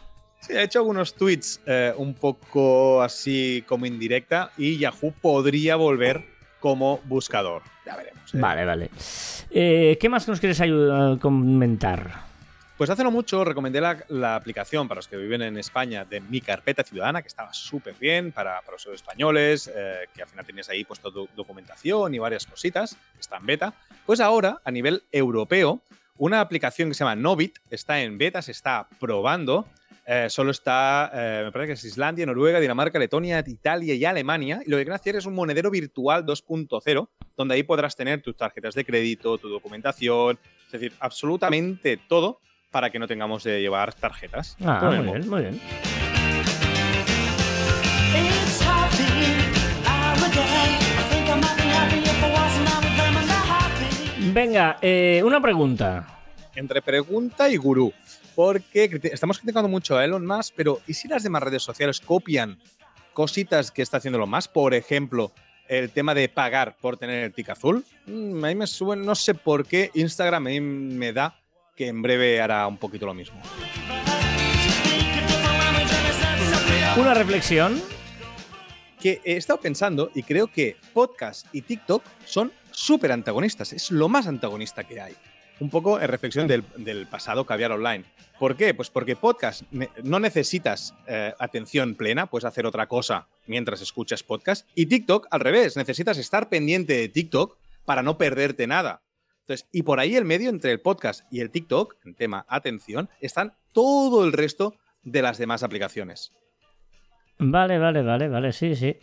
Sí, ha hecho algunos tweets eh, un poco así como indirecta y Yahoo podría volver como buscador. Ya veremos. ¿eh? Vale, vale. Eh, ¿Qué más nos quieres comentar? Pues hace no mucho recomendé la, aplicación para los que viven en España de Mi Carpeta Ciudadana, que estaba súper bien para, para los españoles, eh, que al final tenías ahí puesto do- documentación y varias cositas, está en beta. Pues ahora, a nivel europeo, una aplicación que se llama Novit está en beta, se está probando. eh, solo está, eh, me parece que es Islandia, Noruega, Dinamarca, Letonia, Italia y Alemania. Y lo que quieren hacer es un monedero virtual 2.0, donde ahí podrás tener tus tarjetas de crédito, tu documentación, es decir, absolutamente todo para que no tengamos de llevar tarjetas. Ah, muy bien, muy bien. Venga, eh, una pregunta. entre pregunta y gurú. Porque estamos criticando mucho a Elon Musk, pero ¿y si las demás redes sociales copian cositas que está haciendo Elon Musk? Por ejemplo, el tema de pagar por tener el tic azul. Mm, a mí me suena, no sé por qué Instagram a mí me da que en breve hará un poquito lo mismo. Una reflexión. que he estado pensando y creo que podcast y TikTok son súper antagonistas. Es lo más antagonista que hay. Un poco en reflexión del, del pasado caviar online. ¿Por qué? Pues porque podcast no necesitas eh, atención plena, puedes hacer otra cosa mientras escuchas podcast. Y TikTok, al revés, necesitas estar pendiente de TikTok para no perderte nada. Entonces, y por ahí el medio entre el podcast y el TikTok, en tema atención, están todo el resto de las demás aplicaciones. Vale, vale, vale, vale, sí, sí.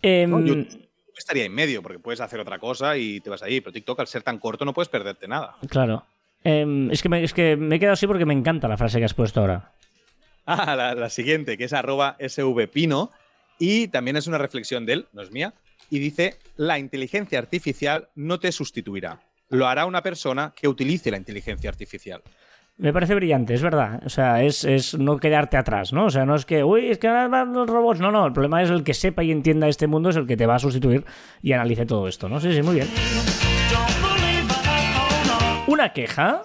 Em, No, yo- estaría en medio, porque puedes hacer otra cosa y te vas ahí. Pero TikTok, al ser tan corto, no puedes perderte nada. Claro. Em, es, que me, es que me he quedado así porque me encanta la frase que has puesto ahora. *laughs* Ah, la, la siguiente, que es arroba svpino. Y también es una reflexión de él, no es mía. Y dice, la inteligencia artificial no te sustituirá. Lo hará una persona que utilice la inteligencia artificial. Me parece brillante, es verdad. O sea, es, es no quedarte atrás, ¿no? O sea, no es que, uy, es que ahora van los robots. No, no, el problema es el que sepa y entienda este mundo es el que te va a sustituir y analice todo esto, ¿no? Sí, sí, muy bien. Una queja.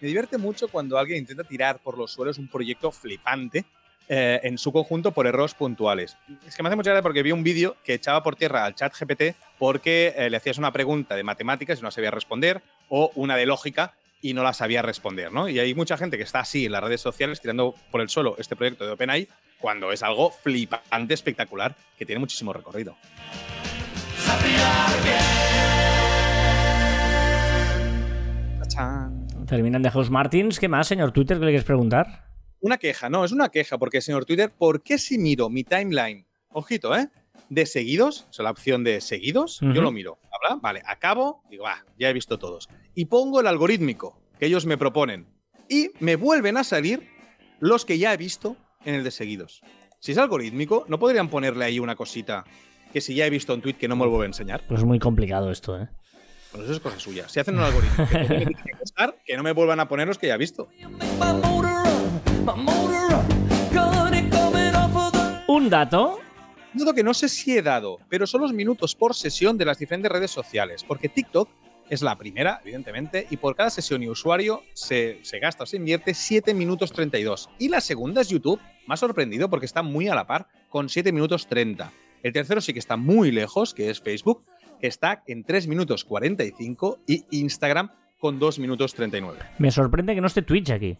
Me divierte mucho cuando alguien intenta tirar por los suelos un proyecto flipante eh, en su conjunto por errores puntuales. Es que me hace mucha gracia porque vi un vídeo que echaba por tierra al chat GPT porque eh, le hacías una pregunta de matemáticas y no sabía responder o una de lógica y no la sabía responder, ¿no? Y hay mucha gente que está así en las redes sociales tirando por el suelo este proyecto de OpenAI cuando es algo flipante, espectacular, que tiene muchísimo recorrido. Terminan de Martins. ¿Qué más, señor Twitter, que le quieres preguntar? Una queja, no, es una queja, porque señor Twitter, ¿por qué si miro mi timeline, ojito, ¿eh? De seguidos, o sea, la opción de seguidos, yo lo miro, ¿habla? Vale, acabo, digo, ah, ya he visto todos. Y pongo el algorítmico que ellos me proponen. Y me vuelven a salir los que ya he visto en el de seguidos. Si es algorítmico, ¿no podrían ponerle ahí una cosita que si ya he visto un tweet que no me lo vuelve a enseñar? Pues es muy complicado esto, ¿eh? Pues eso es cosa suya. Si hacen un algoritmo que, tiene que costar, que no me vuelvan a poner los que ya he visto. Un dato. Un dato que no sé si he dado, pero son los minutos por sesión de las diferentes redes sociales, porque TikTok es la primera, evidentemente, y por cada sesión y usuario se, se gasta o se invierte 7 minutos 32. Y la segunda es YouTube, ha sorprendido porque está muy a la par, con 7 minutos 30. El tercero sí que está muy lejos, que es Facebook, que está en 3 minutos 45, y Instagram con 2 minutos 39. Me sorprende que no esté Twitch aquí.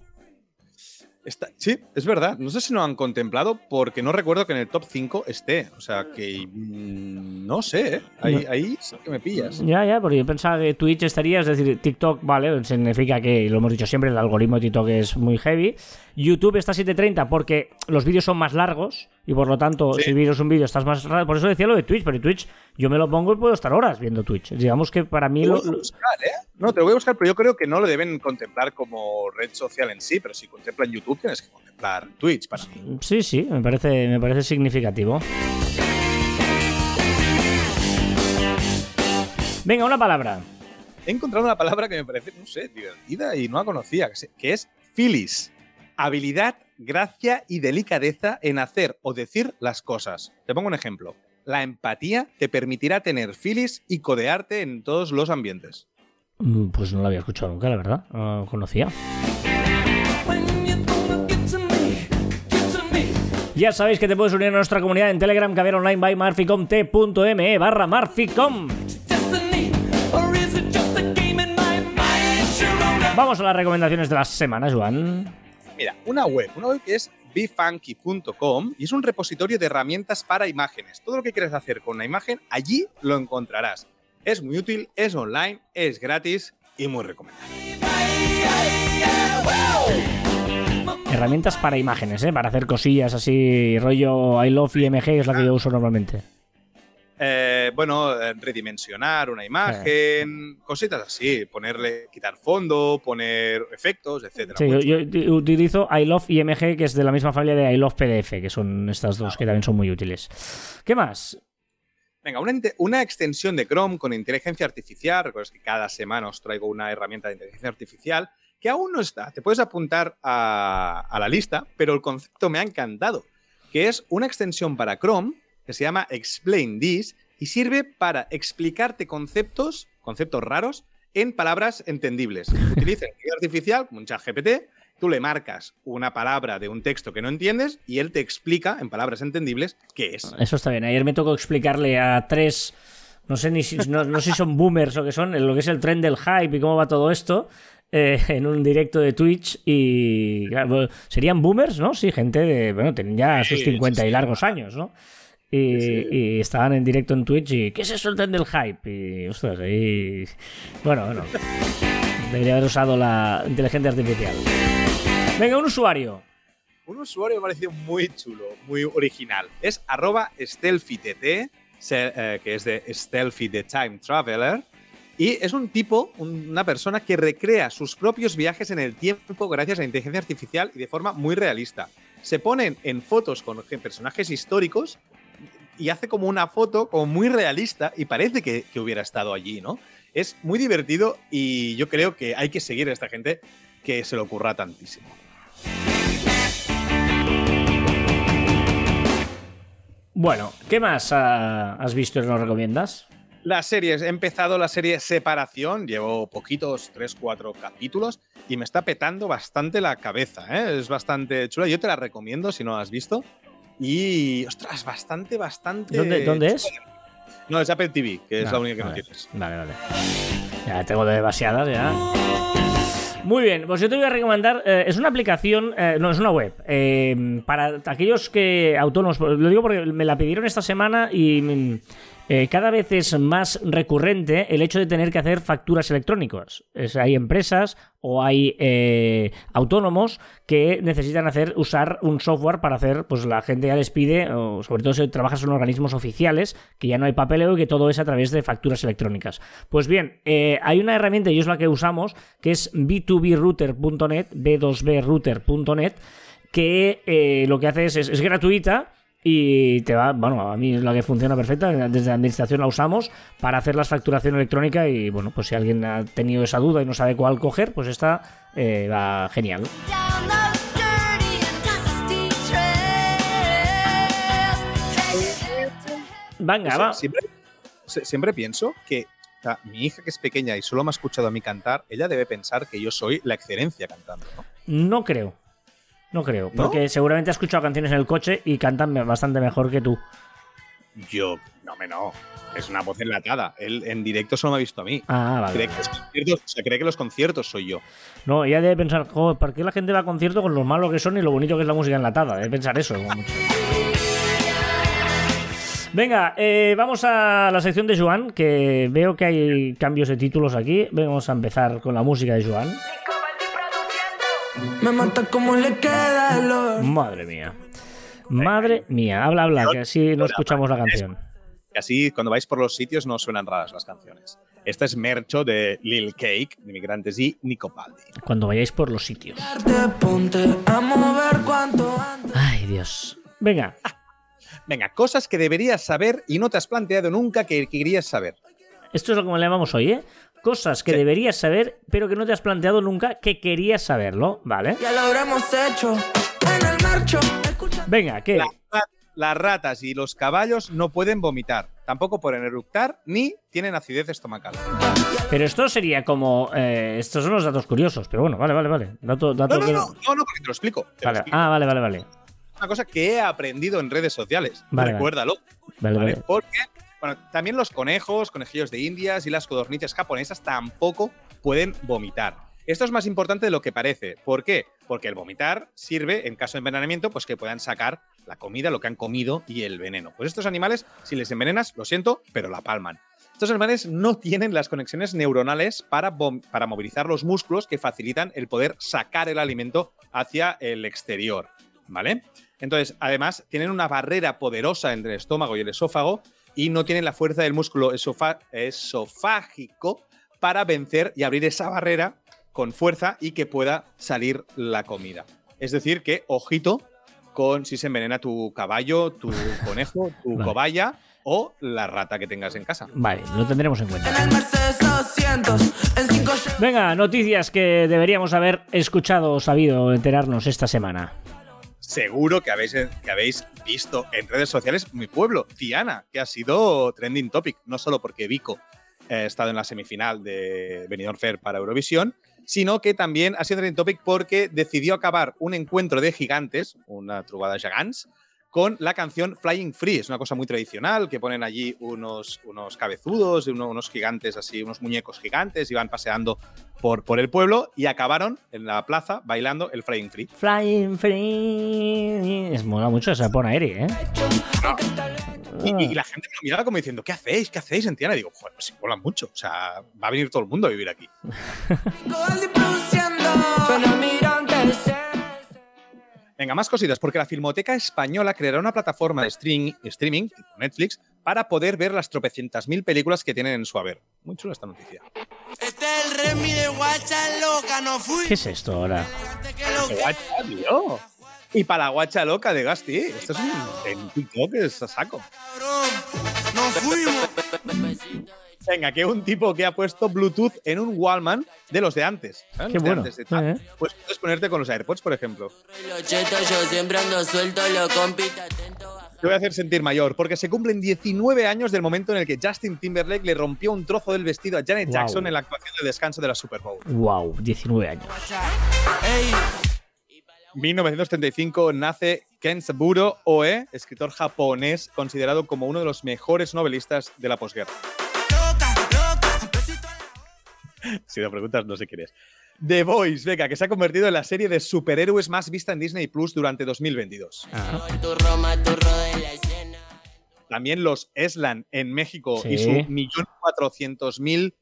Está- sí, es verdad. No sé si lo han contemplado porque no recuerdo que en el top 5 esté. O sea que mm, no sé, ¿eh? Ahí, ahí sí que me pillas. Ya, ya, porque yo pensaba que Twitch estaría, es decir, TikTok, vale, significa que, lo hemos dicho siempre, el algoritmo de TikTok es muy heavy. YouTube está a 7.30 porque los vídeos son más largos y por lo tanto, Sí. si miras un vídeo estás más... ra- Por eso decía lo de Twitch, pero Twitch yo me lo pongo y puedo estar horas viendo Twitch. Digamos que para mí Te lo... voy a buscar, ¿eh? No, te lo voy a buscar, pero yo creo que no lo deben contemplar como red social en sí, pero si contemplan YouTube tienes que contemplar Twitch para mí. Sí, sí, me parece, me parece significativo. Venga, una palabra. He encontrado una palabra que me parece, no sé, divertida y no la conocía, que es filis. Habilidad, gracia y delicadeza en hacer o decir las cosas. Te pongo un ejemplo. La empatía te permitirá tener filis y codearte en todos los ambientes. Mm, Pues no lo había escuchado nunca, la verdad. Conocía. Ya sabéis que te puedes unir a nuestra comunidad en Telegram, caber online by marficom t.me barra marficom. Vamos a las recomendaciones de la semana, Joan. Mira, una web, una web que es befunky.com y es un repositorio de herramientas para imágenes. Todo lo que quieres hacer con una imagen, allí lo encontrarás. Es muy útil, es online, es gratis y muy recomendable. Herramientas para imágenes, ¿eh? Para hacer cosillas así, rollo I love IMG, es la que yo uso normalmente. Eh, bueno, eh, redimensionar una imagen, cositas así, ponerle, quitar fondo, poner efectos, etcétera. Sí, yo, utilizo I love IMG, que es de la misma familia de I love PDF, que son estas dos que también son muy útiles. ¿Qué más? Venga, una, una extensión de Chrome con inteligencia artificial. Recuerdas que cada semana os traigo una herramienta de inteligencia artificial que aún no está. Te puedes apuntar a, a la lista, pero el concepto me ha encantado. Que es una extensión para Chrome que se llama Explain This y sirve para explicarte conceptos, conceptos raros, en palabras entendibles. Utiliza inteligencia artificial, como un chat GPT, tú le marcas una palabra de un texto que no entiendes y él te explica en palabras entendibles qué es. Eso está bien. Ayer me tocó explicarle a tres, no sé ni si, no, no sé si son boomers o qué son, lo que es el tren del hype y cómo va todo esto. eh, en un directo de Twitch y claro, serían boomers, ¿no? Sí, gente de, bueno, tienen ya sus Sí, 50 sí, y largos años, ¿no? Y, Sí, sí. y estaban en directo en Twitch y ¿qué es eso el tren del hype? Y ostras, ahí bueno, bueno. Debería haber usado la inteligencia artificial. Venga, un usuario. Un usuario me ha parecido muy chulo, muy original. Es arroba stealthytt, se- eh, que es de Stealthy the Time Traveler. Y es un tipo, un- una persona que recrea sus propios viajes en el tiempo gracias a la inteligencia artificial y de forma muy realista. Se ponen en fotos con personajes históricos y hace como una foto como muy realista y parece que, que hubiera estado allí, ¿no? Es muy divertido y yo creo que hay que seguir a esta gente que se le ocurra tantísimo. Bueno, ¿qué más ah, has visto y nos recomiendas? Las series, he empezado la serie Separación, llevo poquitos, 3-4 capítulos, y me está petando bastante la cabeza, ¿eh? es bastante chula, yo te la recomiendo si no la has visto. Y, ostras, bastante, bastante... ¿Dónde, dónde es? No, es Apple TV, que es la única que vale. no tienes. Vale, vale. Ya tengo demasiadas ya. Muy bien, pues yo te voy a recomendar, eh, es una aplicación, eh, no, es una web, eh, para aquellos que autónomos, lo digo porque me la pidieron esta semana y eh, cada vez es más recurrente el hecho de tener que hacer facturas electrónicas. Hay empresas o hay eh, autónomos que necesitan hacer usar un software para hacer, pues la gente ya les pide, o sobre todo si trabajas en organismos oficiales, que ya no hay papeleo y que todo es a través de facturas electrónicas. Pues bien, eh, hay una herramienta y es la que usamos, que es b2brouter.net, b2brouter.net, que lo que hace es, es, es gratuita y te va, bueno, a mí es la que funciona perfecta, desde la administración la usamos para hacer la facturación electrónica y bueno, pues si alguien ha tenido esa duda y no sabe cuál coger, pues esta eh, va genial. Venga, Eso, va. Siempre, siempre pienso que o sea, mi hija, que es pequeña y solo me ha escuchado a mí cantar, ella debe pensar que yo soy la excelencia cantando. ¿no? No creo. No creo, ¿No? porque seguramente ha escuchado canciones en el coche y cantan bastante mejor que tú. Yo, no, me no. Es una voz enlatada. Él en directo solo me ha visto a mí. Ah, vale. Cree que, los conciertos, o sea, cree que los conciertos soy yo. No, ella debe pensar, joder, ¿por qué la gente va a conciertos con lo malo que son y lo bonito que es la música enlatada? Debe pensar eso. mucho. Venga, eh, vamos a la sección de Joan, que veo que hay cambios de títulos aquí. Vamos a empezar con la música de Joan. Me mata como le queda el olor. Madre mía. Madre mía, habla, habla, que así no escuchamos la canción. Y así, cuando vais por los sitios, no suenan raras las canciones. Esta es Mercho de Lil Cake, de Migrantes y Nico Paldi. Cuando vayáis por los sitios. Ay, Dios. Venga, *laughs* Venga, cosas que deberías saber y no te has planteado nunca que querías saber. esto es lo que le llamamos hoy, ¿eh? Cosas que Sí. deberías saber, pero que no te has planteado nunca que querías saberlo, ¿vale? Ya lo habremos hecho en el marcho. Escucha. Venga, ¿qué? La- las ratas y los caballos no pueden vomitar, tampoco pueden eructar ni tienen acidez estomacal. Pero esto sería como. eh, estos son los datos curiosos, pero bueno, vale, vale, vale. Dato, dato No, no, que- no, no, no, porque te lo explico. te lo Vale. explico. Ah, vale, vale, vale. Una cosa que he aprendido en redes sociales. Vale, Recuérdalo. Vale, ¿vale? vale. Porque, bueno, también los conejos, conejillos de indias y las codornices japonesas tampoco pueden vomitar. Esto es más importante de lo que parece. ¿Por qué? Porque el vomitar sirve, en caso de envenenamiento, pues que puedan sacar la comida, lo que han comido y el veneno. Pues estos animales, si les envenenas, lo siento, pero la palman. Estos animales no tienen las conexiones neuronales para, para movilizar los músculos que facilitan el poder sacar el alimento hacia el exterior. ¿Vale? Entonces, además, tienen una barrera poderosa entre el estómago y el esófago y no tienen la fuerza del músculo esofágico para vencer y abrir esa barrera con fuerza y que pueda salir la comida. Es decir, que ojito con si se envenena tu caballo, tu *laughs* conejo, tu Vale. cobaya o la rata que tengas en casa. Vale, lo tendremos en cuenta. En el Mercedes 200. En 5 Venga, noticias que deberíamos haber escuchado o sabido enterarnos esta semana. Seguro que habéis, que habéis visto en redes sociales mi pueblo, Tiana, que ha sido trending topic, no solo porque Vico eh, ha estado en la semifinal de Benidorm Fair para Eurovisión, sino que también ha sido trending topic porque decidió acabar un encuentro de gigantes, una trubada gegants, con la canción Flying Free. Es una cosa muy tradicional, que ponen allí unos, unos cabezudos, uno- unos gigantes así, unos muñecos gigantes, y van paseando por, por el pueblo y acabaron en la plaza bailando el Flying Free. Flying free. Es mola mucho esa pon aérea, ¿eh? Y, y la gente me miraba como diciendo, ¿qué hacéis? ¿Qué hacéis en Tiana? Y digo, joder, pues sí, mola mucho. O sea, va a venir todo el mundo a vivir aquí. *laughs* *laughs* Venga, más cositas, porque la Filmoteca Española creará una plataforma de streaming, streaming Netflix, para poder ver las tropecientas mil películas que tienen en su haber. Muy chula esta noticia. Este es el Remy de Guacha loca, no fui. ¿Qué es esto ahora? Que que- Guacha, tío. Y para la guacha loca de Gasti. Esto es un en TikTok es a saco. cabrón, no fuimos. Venga, que un tipo que ha puesto Bluetooth en un Wallman de los de antes. ¿sabes? Qué Los de bueno. antes de tal. Eh. Pues puedes ponerte con los AirPods, por ejemplo. Te voy a hacer sentir mayor, porque se cumplen 19 años del momento en el que Justin Timberlake le rompió un trozo del vestido a Janet. Jackson en la actuación de descanso de la Super Bowl. Wow, 19 años. Ey, 1935 nace Kenzaburo Oe, escritor japonés considerado como uno de los mejores novelistas de la posguerra. *laughs* Si lo preguntas, no sé quién es. The Voice, venga, que se ha convertido en la serie de superhéroes más vista en Disney Plus durante 2022. Ah. También los Eslan en México y su 1.400.000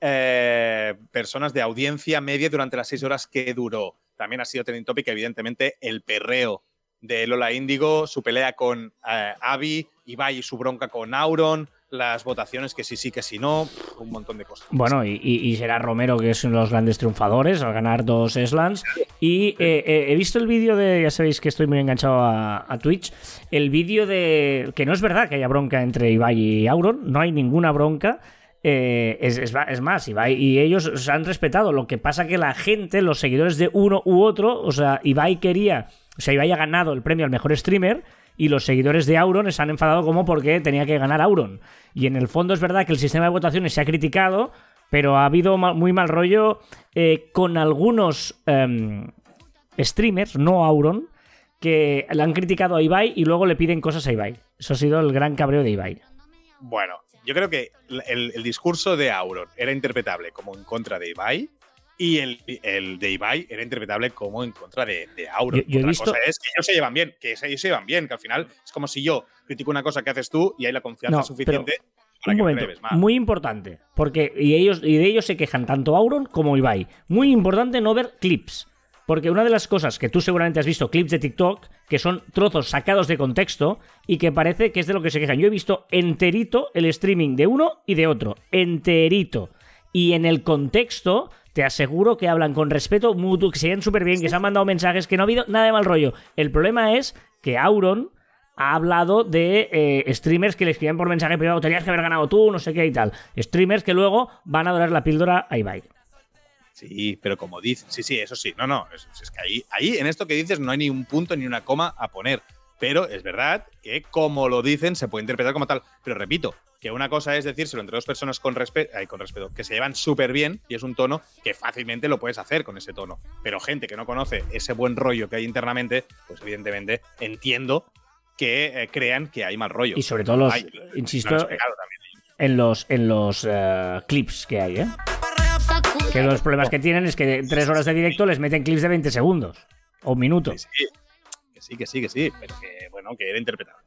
eh, personas de audiencia media durante las seis horas que duró. También ha sido trending topic, evidentemente, el perreo de Lola Índigo, su pelea con eh, Abby, Ibai y su bronca con Auron, las votaciones que sí, sí, que sí, no, un montón de cosas. Bueno, y, será Romero, que es uno de los grandes triunfadores, al ganar dos slams. Y eh, eh, he visto el vídeo de, ya sabéis que estoy muy enganchado a, a Twitch, el vídeo de que no es verdad que haya bronca entre Ibai y Auron, no hay ninguna bronca. Eh, es, es va- es más, Ibai y ellos se han respetado. Lo que pasa que la gente, los seguidores de uno u otro, o sea, Ibai quería, o sea, Ibai ha ganado el premio al mejor streamer y los seguidores de Auron se han enfadado como porque tenía que ganar Auron. Y en el fondo es verdad que el sistema de votaciones se ha criticado, pero ha habido muy mal rollo eh, con algunos em, streamers, no Auron, que le han criticado a Ibai y luego le piden cosas a Ibai. Eso ha sido el gran cabreo de Ibai. Bueno, yo creo que el, el discurso de Auron era interpretable como en contra de Ibai y el, el de Ibai era interpretable como en contra de, de Auron. Yo- yo he Otra visto- cosa es que ellos se llevan bien, que ellos se llevan bien, que al final es como si yo critico una cosa que haces tú y hay la confianza No, suficiente para Un que momento, muy importante, porque y ellos y de ellos se quejan tanto Auron como Ibai. Muy importante no ver clips, porque una de las cosas que tú seguramente has visto clips de TikTok que son trozos sacados de contexto y que parece que es de lo que se quejan. Yo he visto enterito el streaming de uno y de otro, enterito. Y en el contexto te aseguro que hablan con respeto mutuo, que se llevan súper bien, que se han mandado mensajes, que no ha habido nada de mal rollo. El problema es que Auron ha hablado de eh, streamers que le escriben por mensaje privado, tenías que haber ganado tú, no sé qué y tal. Streamers que luego van a dorar la píldora a Ibai. Sí, pero como dices, sí, sí, eso sí, no, no, es, es que ahí, ahí en esto que dices no hay ni un punto ni una coma a poner, pero es verdad que como lo dicen se puede interpretar como tal, pero repito, que una cosa es decírselo entre dos personas con respeto, con respeto, que se llevan súper bien y es un tono que fácilmente lo puedes hacer con ese tono, pero gente que no conoce ese buen rollo que hay internamente, pues evidentemente entiendo que eh, crean que hay mal rollo. Y sobre todo los, Hay, insisto, en los, en los eh, clips que hay, ¿eh? Que los problemas que tienen es que tres horas de directo les meten clips de 20 segundos o un minuto. Que sí, que sí, que sí, que sí, pero que bueno, que era interpretable.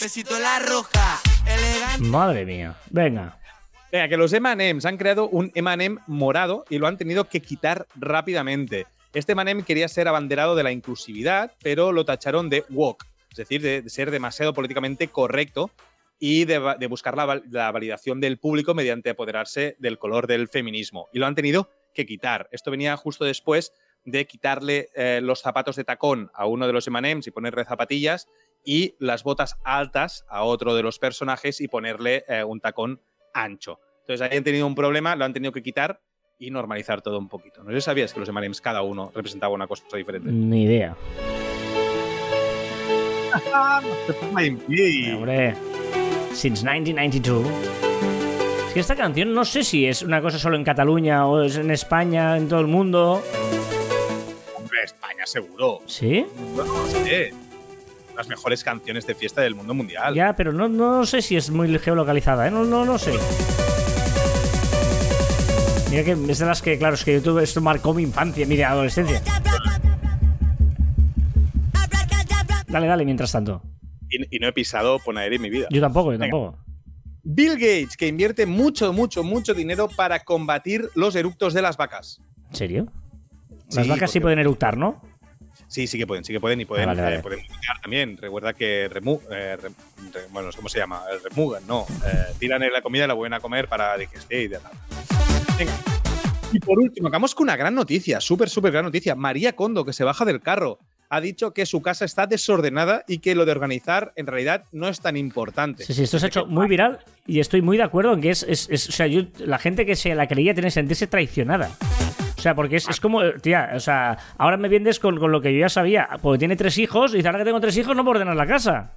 Besito en la roja, elegante. Madre mía. Venga. Venga, que los M&M's han creado un M&M morado y lo han tenido que quitar rápidamente. Este M&M quería ser abanderado de la inclusividad, pero lo tacharon de woke, es decir, de, de ser demasiado políticamente correcto y de, buscar la validación del público mediante apoderarse del color del feminismo. Y lo han tenido que quitar. Esto venía justo después de quitarle eh, los zapatos de tacón a uno de los M&M's y ponerle zapatillas y las botas altas a otro de los personajes y ponerle eh, un tacón ancho. Entonces ahí han tenido un problema, lo han tenido que quitar y normalizar todo un poquito. No sé si sabías que los M&M's cada uno representaba una cosa diferente. Ni idea. *laughs* Hombre. Since 1992. Es que esta canción no sé si es una cosa solo en Cataluña o es en España, en todo el mundo. Hombre, España seguro. ¿Sí? No, no sé. Las mejores canciones de fiesta del mundo mundial. Ya, pero no, no sé si es muy geolocalizada, ¿eh? No, no, no sé. Mira que es de las que, claro, es que YouTube esto marcó mi infancia, mi adolescencia. Dale, dale, mientras tanto. Y, y no he pisado Ponaeri en mi vida. Yo tampoco, yo Venga. tampoco. Bill Gates, que invierte mucho, mucho, mucho dinero para combatir los eructos de las vacas. ¿En serio? Las Sí, vacas sí pueden eructar, ¿no? Sí, sí que pueden, sí que pueden y pueden, Ah, vale, vale. eh, pueden también. Recuerda que remu eh, re- re- bueno, ¿cómo se llama? Remugan, no. Eh, tiran la comida y la vuelven a comer para digestir y de tal. Venga. Y por último, acabamos con una gran noticia, súper, súper gran noticia. María Kondo, que se baja del carro, ha dicho que su casa está desordenada y que lo de organizar en realidad no es tan importante. Sí, sí, esto se ha hecho muy viral y estoy muy de acuerdo en que es, es- es- o sea, yo, la gente que se la creía tiene que sentirse traicionada. O sea, porque es, es como, tía, o sea, ahora me vienes con, con lo que yo ya sabía, porque tiene tres hijos y dice, ahora que tengo tres hijos no puedo ordenar la casa.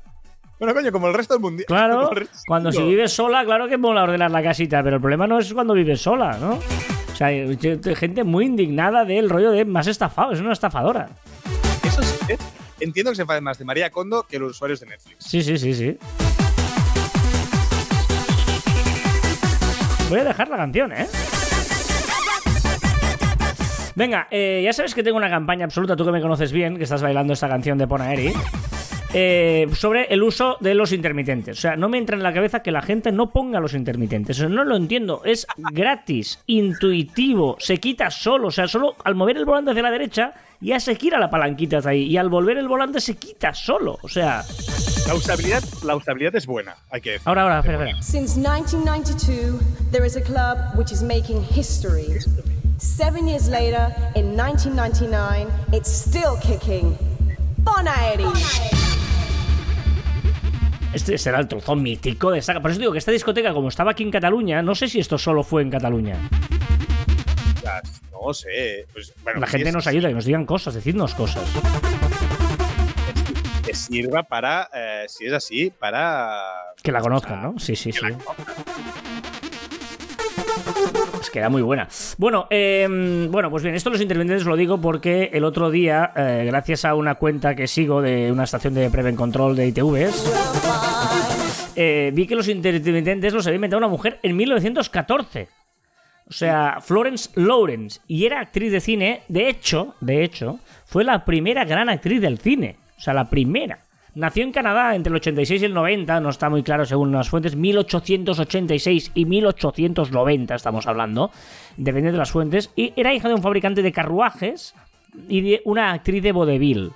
Bueno, coño, como el resto del mundo. Claro, cuando si vives sola, claro que mola ordenar la casita, pero el problema no es cuando vives sola, ¿no? O sea, hay hay gente muy indignada del rollo de más estafado, es una estafadora. Eso sí, ¿eh? Entiendo que se enfaden más de María Kondo que los usuarios de Netflix. Sí, sí, sí, sí. Voy a dejar la canción, ¿eh? Venga, eh, ya sabes que tengo una campaña absoluta, tú que me conoces bien, que estás bailando esta canción de Ponaeri, eh, sobre el uso de los intermitentes. O sea, no me entra en la cabeza que la gente no ponga los intermitentes. O sea, no lo entiendo. Es gratis, intuitivo, se quita solo. O sea, solo al mover el volante hacia la derecha ya se gira la palanquita de ahí. Y al volver el volante se quita solo. O sea, La usabilidad, la usabilidad es buena, hay que decir. ahora, ahora, espera, espera. Since 1992, there is a club which is making history. Seven years later, in 1999, it's still kicking. Bonaeri. Este será el trozo mítico de esta. Por eso digo que esta discoteca, como estaba aquí en Cataluña, no sé si esto solo fue en Cataluña. No sé. Pues, bueno, La gente es- nos ayuda, que nos digan cosas, decidnos cosas. Que sirva para, eh, si es así, para. Que la conozcan, ¿no? Sí, sí, sí. que la conozcan. que era muy buena. Bueno, eh, bueno, pues bien, esto los intermitentes lo digo porque el otro día, eh, gracias a una cuenta que sigo de una estación de Preven Control de ITVs, eh, vi que los intermitentes los había inventado una mujer en 1914. O sea, Florence Lawrence. Y era actriz de cine. De hecho, de hecho, fue la primera gran actriz del cine. O sea, la primera. Nació en Canadá entre el 86 y el 90, no está muy claro según las fuentes, 1886 y 1890 estamos hablando, depende de las fuentes, y era hija de un fabricante de carruajes y de una actriz de vodevil.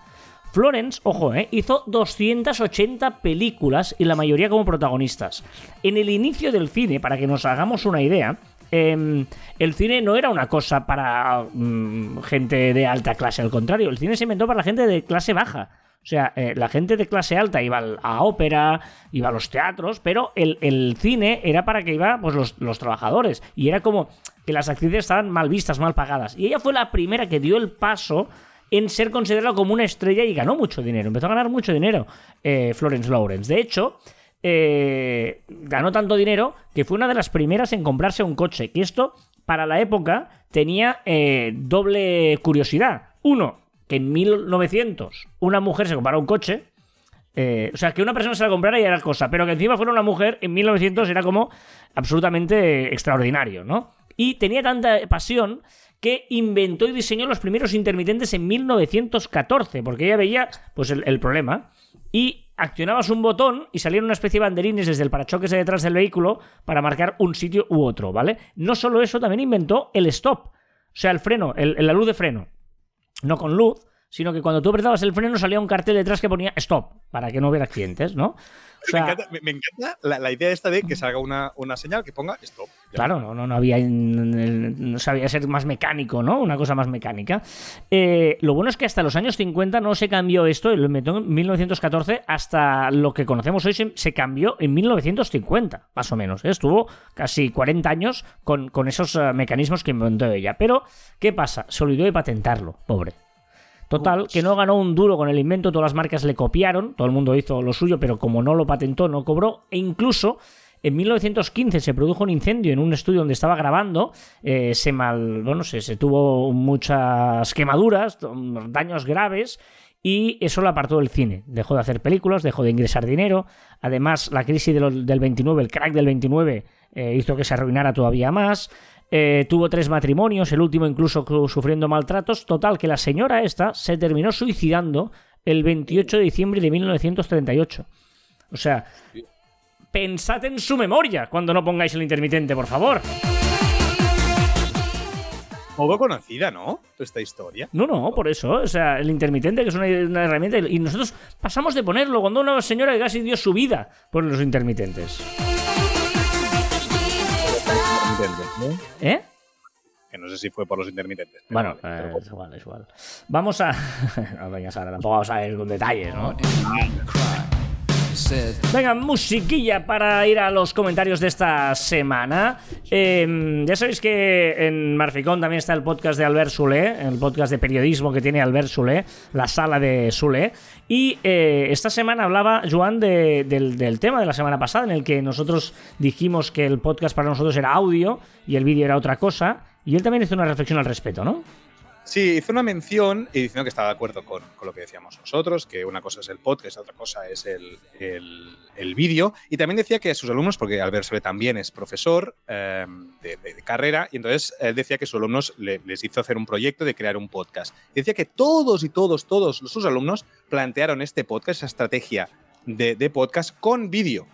Florence, ojo, eh, hizo 280 películas y la mayoría como protagonistas. En el inicio del cine, para que nos hagamos una idea, em, el cine no era una cosa para mm, gente de alta clase, al contrario, el cine se inventó para la gente de clase baja. O sea, eh, la gente de clase alta iba a ópera, iba a los teatros, pero el, el cine era para que iba pues, los, los trabajadores. Y era como que las actrices estaban mal vistas, mal pagadas. Y ella fue la primera que dio el paso en ser considerada como una estrella y ganó mucho dinero. Empezó a ganar mucho dinero eh, Florence Lawrence. De hecho, eh, ganó tanto dinero que fue una de las primeras en comprarse un coche. Y esto, para la época, tenía doble curiosidad. Uno, que en 1900 una mujer se comprara un coche. eh, o sea, que una persona se la comprara ya era cosa, pero que encima fuera una mujer en 1900 era como absolutamente extraordinario, ¿no? Y tenía tanta pasión que inventó y diseñó los primeros intermitentes en 1914, porque ella veía pues el, el problema y accionabas un botón y salían una especie de banderines desde el parachoques de detrás del vehículo para marcar un sitio u otro, ¿vale? No solo eso, también inventó el stop, o sea, el freno, el- la luz de freno no con luz, sino que cuando tú apretabas el freno salía un cartel detrás que ponía stop, para que no hubiera accidentes, ¿no? O sea, me encanta, me- me encanta la, la idea esta de que salga una, una señal que ponga stop. Claro, no, no, no había. No sabía ser más mecánico, ¿no? Una cosa más mecánica. Eh, lo bueno es que hasta los años 50 no se cambió esto, lo inventó en 1914, hasta lo que conocemos hoy se, se cambió en 1950, más o menos. ¿eh? Estuvo casi 40 años con, con esos eh, mecanismos que inventó ella. Pero, ¿qué pasa? Se olvidó de patentarlo, pobre. Total, que no ganó un duro con el invento, todas las marcas le copiaron, todo el mundo hizo lo suyo, pero como no lo patentó, no cobró, e incluso en 1915 se produjo un incendio en un estudio donde estaba grabando, eh, se mal, bueno, se, tuvo muchas quemaduras, daños graves, y eso lo apartó del cine. Dejó de hacer películas, dejó de ingresar dinero. Además, la crisis del 29, el crack del 29, eh, hizo que se arruinara todavía más. Eh, tuvo tres matrimonios, el último incluso sufriendo maltratos. Total, que la señora esta se terminó suicidando el 28 de diciembre de 1938. O sea, pensad en su memoria cuando no pongáis el intermitente, por favor. Poco conocida, ¿no? Esta historia. No, no, por eso. O sea, el intermitente, que es una, una herramienta. Y nosotros pasamos de ponerlo cuando una señora que casi dio su vida por los intermitentes. Intermitentes, ¿no? ¿Eh? Que no sé si fue por los intermitentes. Bueno, vale, eh, es igual, es igual. Vamos a. *laughs* no venga, Sara, tampoco vamos a ir con detalles, ¿no? Venga, musiquilla para ir a los comentarios de esta semana. Eh, ya sabéis que en Marficón también está el podcast de Albert Soler, el podcast de periodismo que tiene Albert Soler, la sala de Soler. Y eh, esta semana hablaba Joan de- del, del tema de la semana pasada, en el que nosotros dijimos que el podcast para nosotros era audio y el vídeo era otra cosa. Y él también hizo una reflexión al respecto, ¿no? Sí, hizo una mención y diciendo que estaba de acuerdo con, con lo que decíamos nosotros, que una cosa es el podcast, otra cosa es el, el- el vídeo. Y también decía que sus alumnos, porque Albert Soler también es profesor eh, de, carrera, y entonces él decía que sus alumnos le- les hizo hacer un proyecto de crear un podcast. Y decía que todos y todos, todos sus alumnos plantearon este podcast, esa estrategia de, de podcast con vídeo.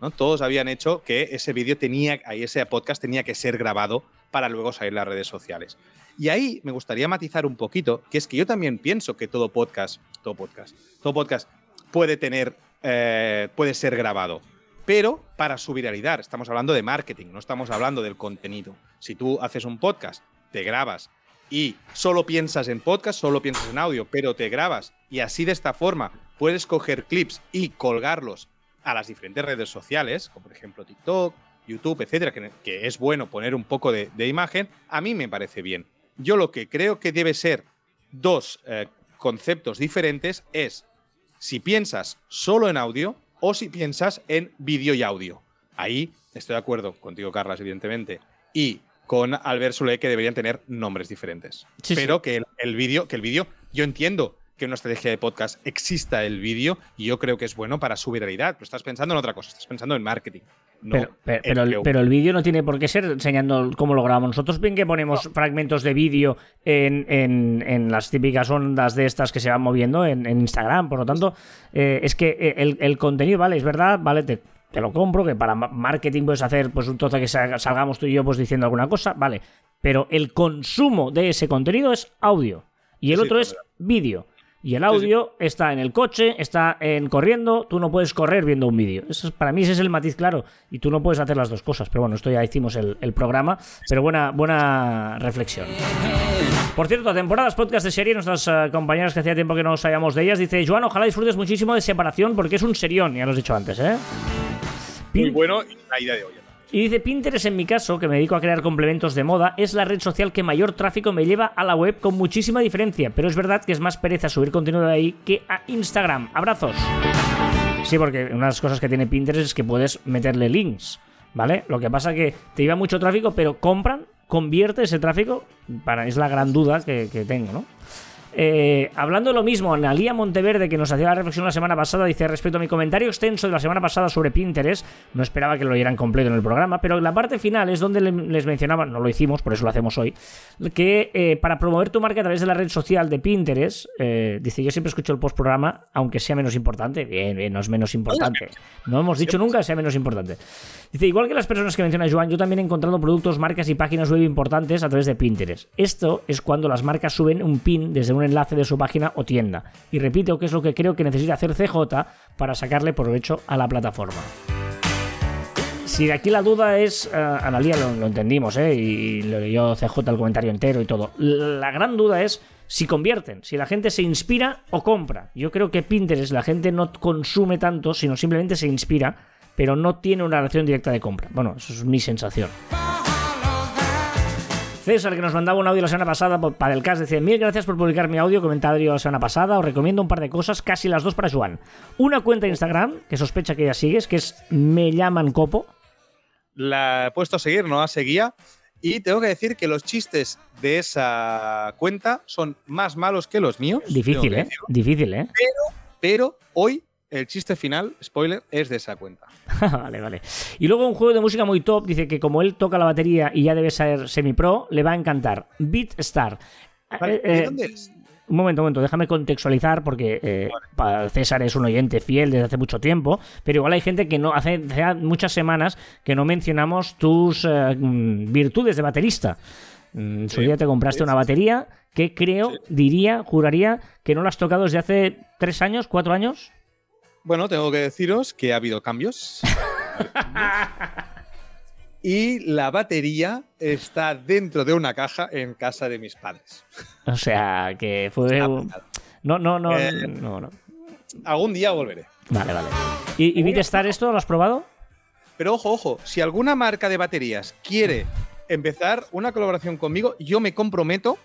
¿no? Todos habían hecho que ese vídeo tenía, ese podcast tenía que ser grabado para luego salir las redes sociales. Y ahí me gustaría matizar un poquito, que es que yo también pienso que todo podcast, todo podcast, todo podcast puede tener, eh, puede ser grabado, pero para su viralidad. Estamos hablando de marketing, no estamos hablando del contenido. Si tú haces un podcast, te grabas y solo piensas en podcast, solo piensas en audio, pero te grabas y así de esta forma puedes coger clips y colgarlos a las diferentes redes sociales, como por ejemplo TikTok, YouTube, etcétera, que, es bueno poner un poco de, de imagen, a mí me parece bien. Yo lo que creo que debe ser dos eh, conceptos diferentes es si piensas solo en audio o si piensas en vídeo y audio. Ahí estoy de acuerdo contigo, Carlas, evidentemente. Y con Albert Soler que deberían tener nombres diferentes. Sí, Pero que el, el vídeo, que el vídeo, yo entiendo que en una estrategia de podcast exista el vídeo y yo creo que es bueno para su viralidad, pero estás pensando en otra cosa, estás pensando en marketing. No Pero, pero, en pero el, que- pero el vídeo no tiene por qué ser enseñando cómo lo grabamos. Nosotros bien que ponemos fragmentos de vídeo en, en- en las típicas ondas de estas que se van moviendo en, en Instagram. Por lo tanto, eh, es que eh, el, el contenido, vale, es verdad, vale, te, te lo compro, que para ma- marketing puedes hacer pues un trozo que salga- salgamos tú y yo pues diciendo alguna cosa, vale. Pero el consumo de ese contenido es audio. Y el Sí, otro es vídeo. Y el audio está en el coche, está en corriendo, tú no puedes correr viendo un vídeo. Eso es- para mí ese es el matiz claro. Y tú no puedes hacer las dos cosas. Pero bueno, esto ya hicimos el, el programa. Pero buena, buena reflexión. Por cierto, temporadas podcast de serie, nuestras eh, compañeras que hacía tiempo que no sabíamos de ellas, dice, Joan, ojalá disfrutes muchísimo de separación porque es un serión, ya lo has dicho antes, ¿eh? muy Pin- bueno y una idea de olla. Y dice Pinterest en mi caso, que me dedico a crear complementos de moda, es la red social que mayor tráfico me lleva a la web con muchísima diferencia, pero es verdad que es más pereza subir contenido de ahí que a Instagram. Abrazos. Sí, porque una de las cosas que tiene Pinterest es que puedes meterle links, ¿vale? Lo que pasa que te lleva mucho tráfico, pero compran, convierte ese tráfico, para, es la gran duda que, que tengo, ¿no? Eh, hablando de lo mismo, Analía Monteverde, que nos hacía la reflexión la semana pasada, dice: Respecto a mi comentario extenso de la semana pasada sobre Pinterest, no esperaba que lo oyeran completo en el programa, pero la parte final es donde le- les mencionaba, no lo hicimos, por eso lo hacemos hoy, que eh, para promover tu marca a través de la red social de Pinterest, eh, dice: Yo siempre escucho el postprograma, aunque sea menos importante. Bien, bien, no es menos importante. No hemos dicho nunca que sea menos importante. Dice: Igual que las personas que menciona Joan, yo también he encontrado productos, marcas y páginas web importantes a través de Pinterest. Esto es cuando las marcas suben un pin desde enlace de su página o tienda. Y repito que es lo que creo que necesita hacer CJ para sacarle provecho a la plataforma. Si de aquí la duda es, Analía, lo, lo entendimos, ¿eh? y lo leyó CJ el comentario entero y todo. La gran duda es si convierten, si la gente se inspira o compra. Yo creo que Pinterest la gente no consume tanto, sino simplemente se inspira, pero no tiene una relación directa de compra. Bueno, eso es mi sensación. César, que nos mandaba un audio la semana pasada para el cast, decía: Mil gracias por publicar mi audio, comentario la semana pasada. Os recomiendo un par de cosas, casi las dos para Joan. Una cuenta de Instagram, que sospecha que ya sigues, que es Me llaman Copo. La he puesto a seguir, no a seguía. Y tengo que decir que los chistes de esa cuenta son más malos que los míos. Difícil, ¿eh? decirlo. Difícil, ¿eh? Pero hoy el chiste final, spoiler, es de esa cuenta. *laughs* vale, vale. Y luego un juego de música muy top, dice que como él toca la batería y ya debe ser semi-pro, le va a encantar. Beat Star. Vale, Eh, ¿de eh, dónde es? Un momento, un momento, déjame contextualizar porque eh, César es un oyente fiel desde hace mucho tiempo, pero igual hay gente que no hace, hace muchas semanas que no mencionamos tus eh, mm, virtudes de baterista. Mm, En su Sí, día te compraste sí, una batería que creo, diría, juraría que no la has tocado desde hace tres años, cuatro años. Bueno, tengo que deciros que ha habido cambios. *laughs* y la batería está dentro de una caja en casa de mis padres. O sea, que fue... No, no, no, Eh, no, no. Algún día volveré. Vale, vale. ¿Y, y Beatstar esto lo has probado? Pero ojo, ojo, si alguna marca de baterías quiere empezar una colaboración conmigo, yo me comprometo,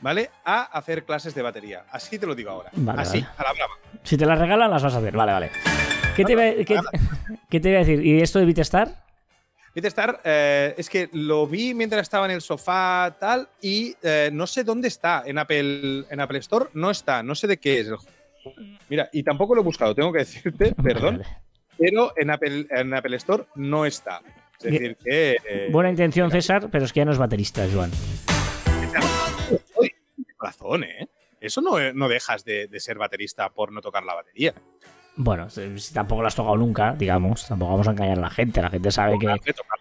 ¿vale? A hacer clases de batería. Así te lo digo ahora. Vale, Así, vale. a la brava. Si te las regalan, las vas a hacer. Vale, vale. ¿Qué te, iba, qué, *laughs* qué te iba a decir? ¿Y esto de Beatstar? Beatstar, eh, es que lo vi mientras estaba en el sofá tal y eh, no sé dónde está. En Apple, en Apple Store no está, no sé de qué es el juego. Mira, y tampoco lo he buscado, tengo que decirte, *laughs* perdón, Vale. pero en Apple, en Apple Store no está. Es decir, que. eh, Buena intención, César, pero es que ya no es baterista, Joan. Corazón, ¿eh? Eso no, no dejas de, de ser baterista por no tocar la batería. Bueno, si si tampoco lo has tocado nunca, digamos, tampoco vamos a engañar a la gente. La gente sabe que. Tocar, de tocar.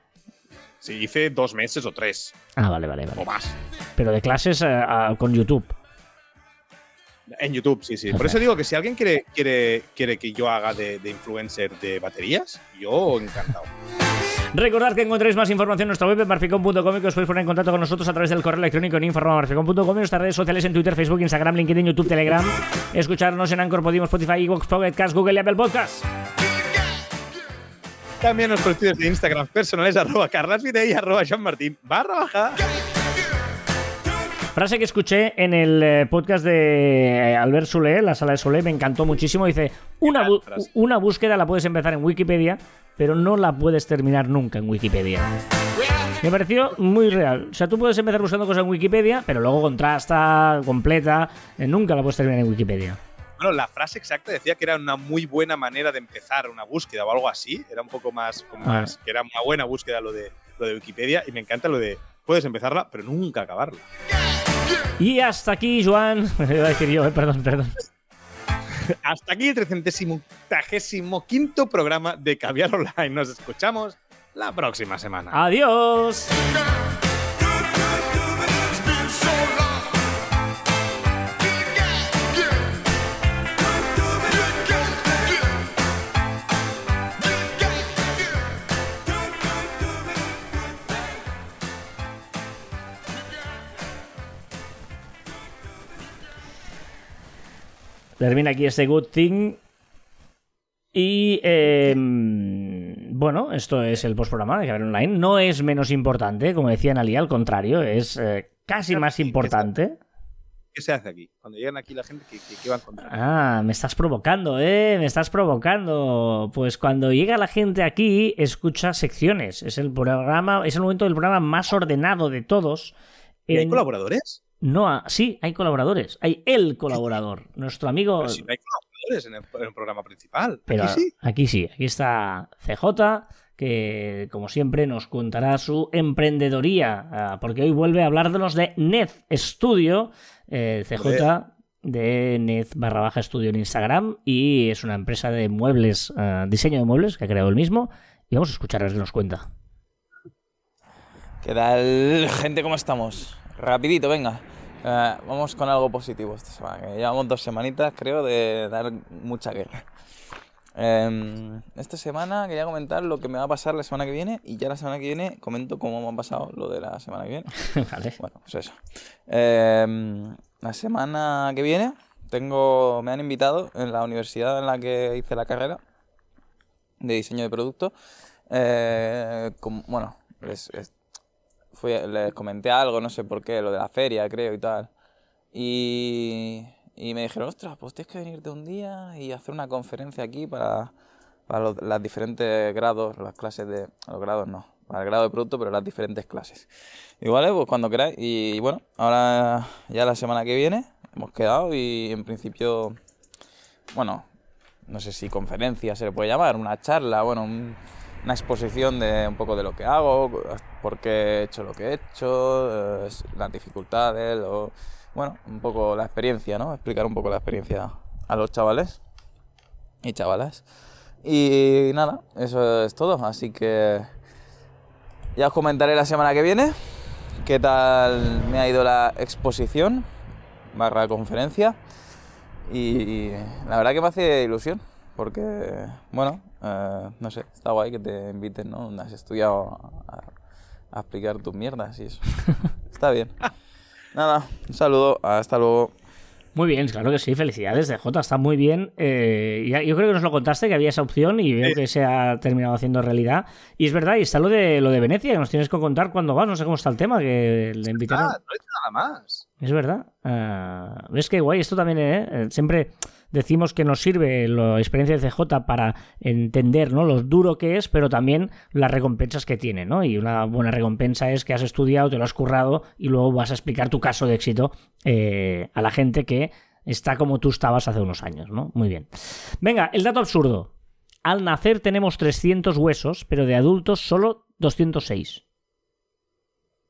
Sí, hice dos meses o tres, Ah, vale, vale, o vale. más. Pero de clases eh, con YouTube. En YouTube, sí, sí. Por eso digo que si alguien quiere, quiere, quiere que yo haga de, de influencer de baterías, yo encantado. Recordad que encontréis más información en nuestra web en y que os podéis poner en contacto con nosotros a través del correo electrónico en info.marficon.com y nuestras redes sociales en Twitter, Facebook, Instagram, LinkedIn, YouTube, Telegram. Escucharnos en Anchor, Podimo, Spotify, Evox, Pocket Cast, Google y Apple Podcast. También los perfiles de Instagram personales arroba carlasvidei y arroba Martín barra. Frase que escuché en el eh, podcast de eh, Albert Solé, la sala de Solé, me encantó muchísimo. Dice, una, una búsqueda la puedes empezar en Wikipedia, pero no la puedes terminar nunca en Wikipedia. Me pareció muy real. O sea, tú puedes empezar buscando cosas en Wikipedia, pero luego contrasta, completa, eh, nunca la puedes terminar en Wikipedia. Bueno, la frase exacta decía que era una muy buena manera de empezar una búsqueda o algo así. Era un poco más, como Ah. más que era una buena búsqueda lo de, lo de Wikipedia. Y me encanta lo de puedes empezarla, pero nunca acabarla. Y hasta aquí, Joan. Me *laughs* iba a decir yo, eh, perdón, perdón. Hasta aquí el 385 programa de Caviar Online. Nos escuchamos la próxima semana. Adiós. Termina aquí este Good Thing. Y eh, bueno, esto es el postprograma de Caber Online. No es menos importante, como decía Analia, al contrario, es eh, casi más importante. ¿Qué se hace aquí? Cuando llegan aquí la gente, ¿qué, qué- qué va a encontrar? Ah, me estás provocando, ¿eh? Me estás provocando. Pues cuando llega la gente aquí, escucha secciones. Es el programa, es el momento del programa más ordenado de todos. ¿Y hay En- colaboradores? No, sí, hay colaboradores. Hay el colaborador, nuestro amigo. Pero si no hay colaboradores en el, en el programa principal. Pero Aquí sí. aquí sí, aquí está CJ, que como siempre nos contará su emprendedoría, ah, porque hoy vuelve a hablarnos de Net Studio, eh, CJ de Net barra baja estudio en Instagram, y es una empresa de muebles, ah, diseño de muebles, que ha creado él mismo, y vamos a escuchar a ver qué nos cuenta. ¿Qué tal, gente? ¿Cómo estamos? Rapidito, venga. Eh, vamos con algo positivo esta semana. Que llevamos dos semanitas, creo, de dar mucha guerra. Eh, esta semana quería comentar lo que me va a pasar la semana que viene y ya la semana que viene comento cómo me ha pasado lo de la semana que viene. *laughs* vale. Bueno, pues eso. Eh, la semana que viene tengo, me han invitado en la universidad en la que hice la carrera de diseño de producto. eh, bueno, les, es- fui- les comenté algo, no sé por qué, lo de la feria, creo y tal. Y, y me dijeron, ostras, pues tienes que venirte un día y hacer una conferencia aquí para, para los las diferentes grados, las clases de. Los grados no, para el grado de producto, pero las diferentes clases. Y vale, pues cuando queráis. Y bueno, ahora ya la semana que viene hemos quedado y en principio, bueno, no sé si conferencia se le puede llamar, una charla, bueno, un- una exposición de un poco de lo que hago, por qué he hecho lo que he hecho, eh, las dificultades, lo- bueno, un poco la experiencia, ¿no? Explicar un poco la experiencia a los chavales y chavalas. Y nada, eso es todo, así que ya os comentaré la semana que viene qué tal me ha ido la exposición barra conferencia y la verdad que me hace ilusión porque, bueno, eh, no sé, está guay que te inviten, ¿no? Donde has estudiado a, a explicar tus mierdas y eso. *laughs* está bien. Nada, un saludo, hasta luego. Muy bien, claro que sí, felicidades de J, está muy bien. Eh, yo creo que nos lo contaste, que había esa opción y veo Sí. que se ha terminado haciendo realidad. Y es verdad, y está lo de lo de Venecia, que nos tienes que contar cuando vas, no sé cómo está el tema, que le invitaron. Ah, no he hecho nada más. Es verdad. Ah, ¿Ves qué guay? Esto también, ¿eh? Eh, Siempre decimos que nos sirve la experiencia de CJ para entender ¿no? lo duro que es, pero también las recompensas que tiene, ¿no? Y una buena recompensa es que has estudiado, te lo has currado y luego vas a explicar tu caso de éxito eh, a la gente que está como tú estabas hace unos años, ¿no? Muy bien. Venga, el dato absurdo. Al nacer tenemos 300 huesos, pero de adultos solo 206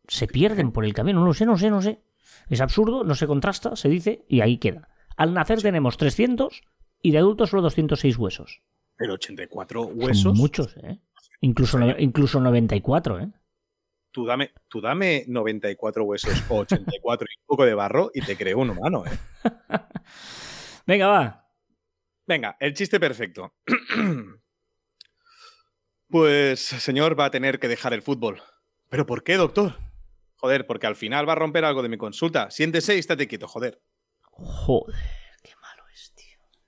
se pierden por el camino. No lo sé, no sé, no sé. Es absurdo, no se contrasta, se dice y ahí queda. Al nacer tenemos 300 y de adultos solo 206 huesos. Pero 84 Son huesos. muchos, ¿eh? Incluso, no- incluso 94, ¿eh? Tú dame, tú dame 94 huesos o 84 y un poco de barro y te creo un humano, ¿eh? *laughs* Venga, va. Venga, el chiste perfecto. *clears throat* Pues, señor, va a tener que dejar el fútbol. ¿Pero por qué, doctor? Joder, porque al final va a romper algo de mi consulta. Siéntese y estate quieto, joder. Joder.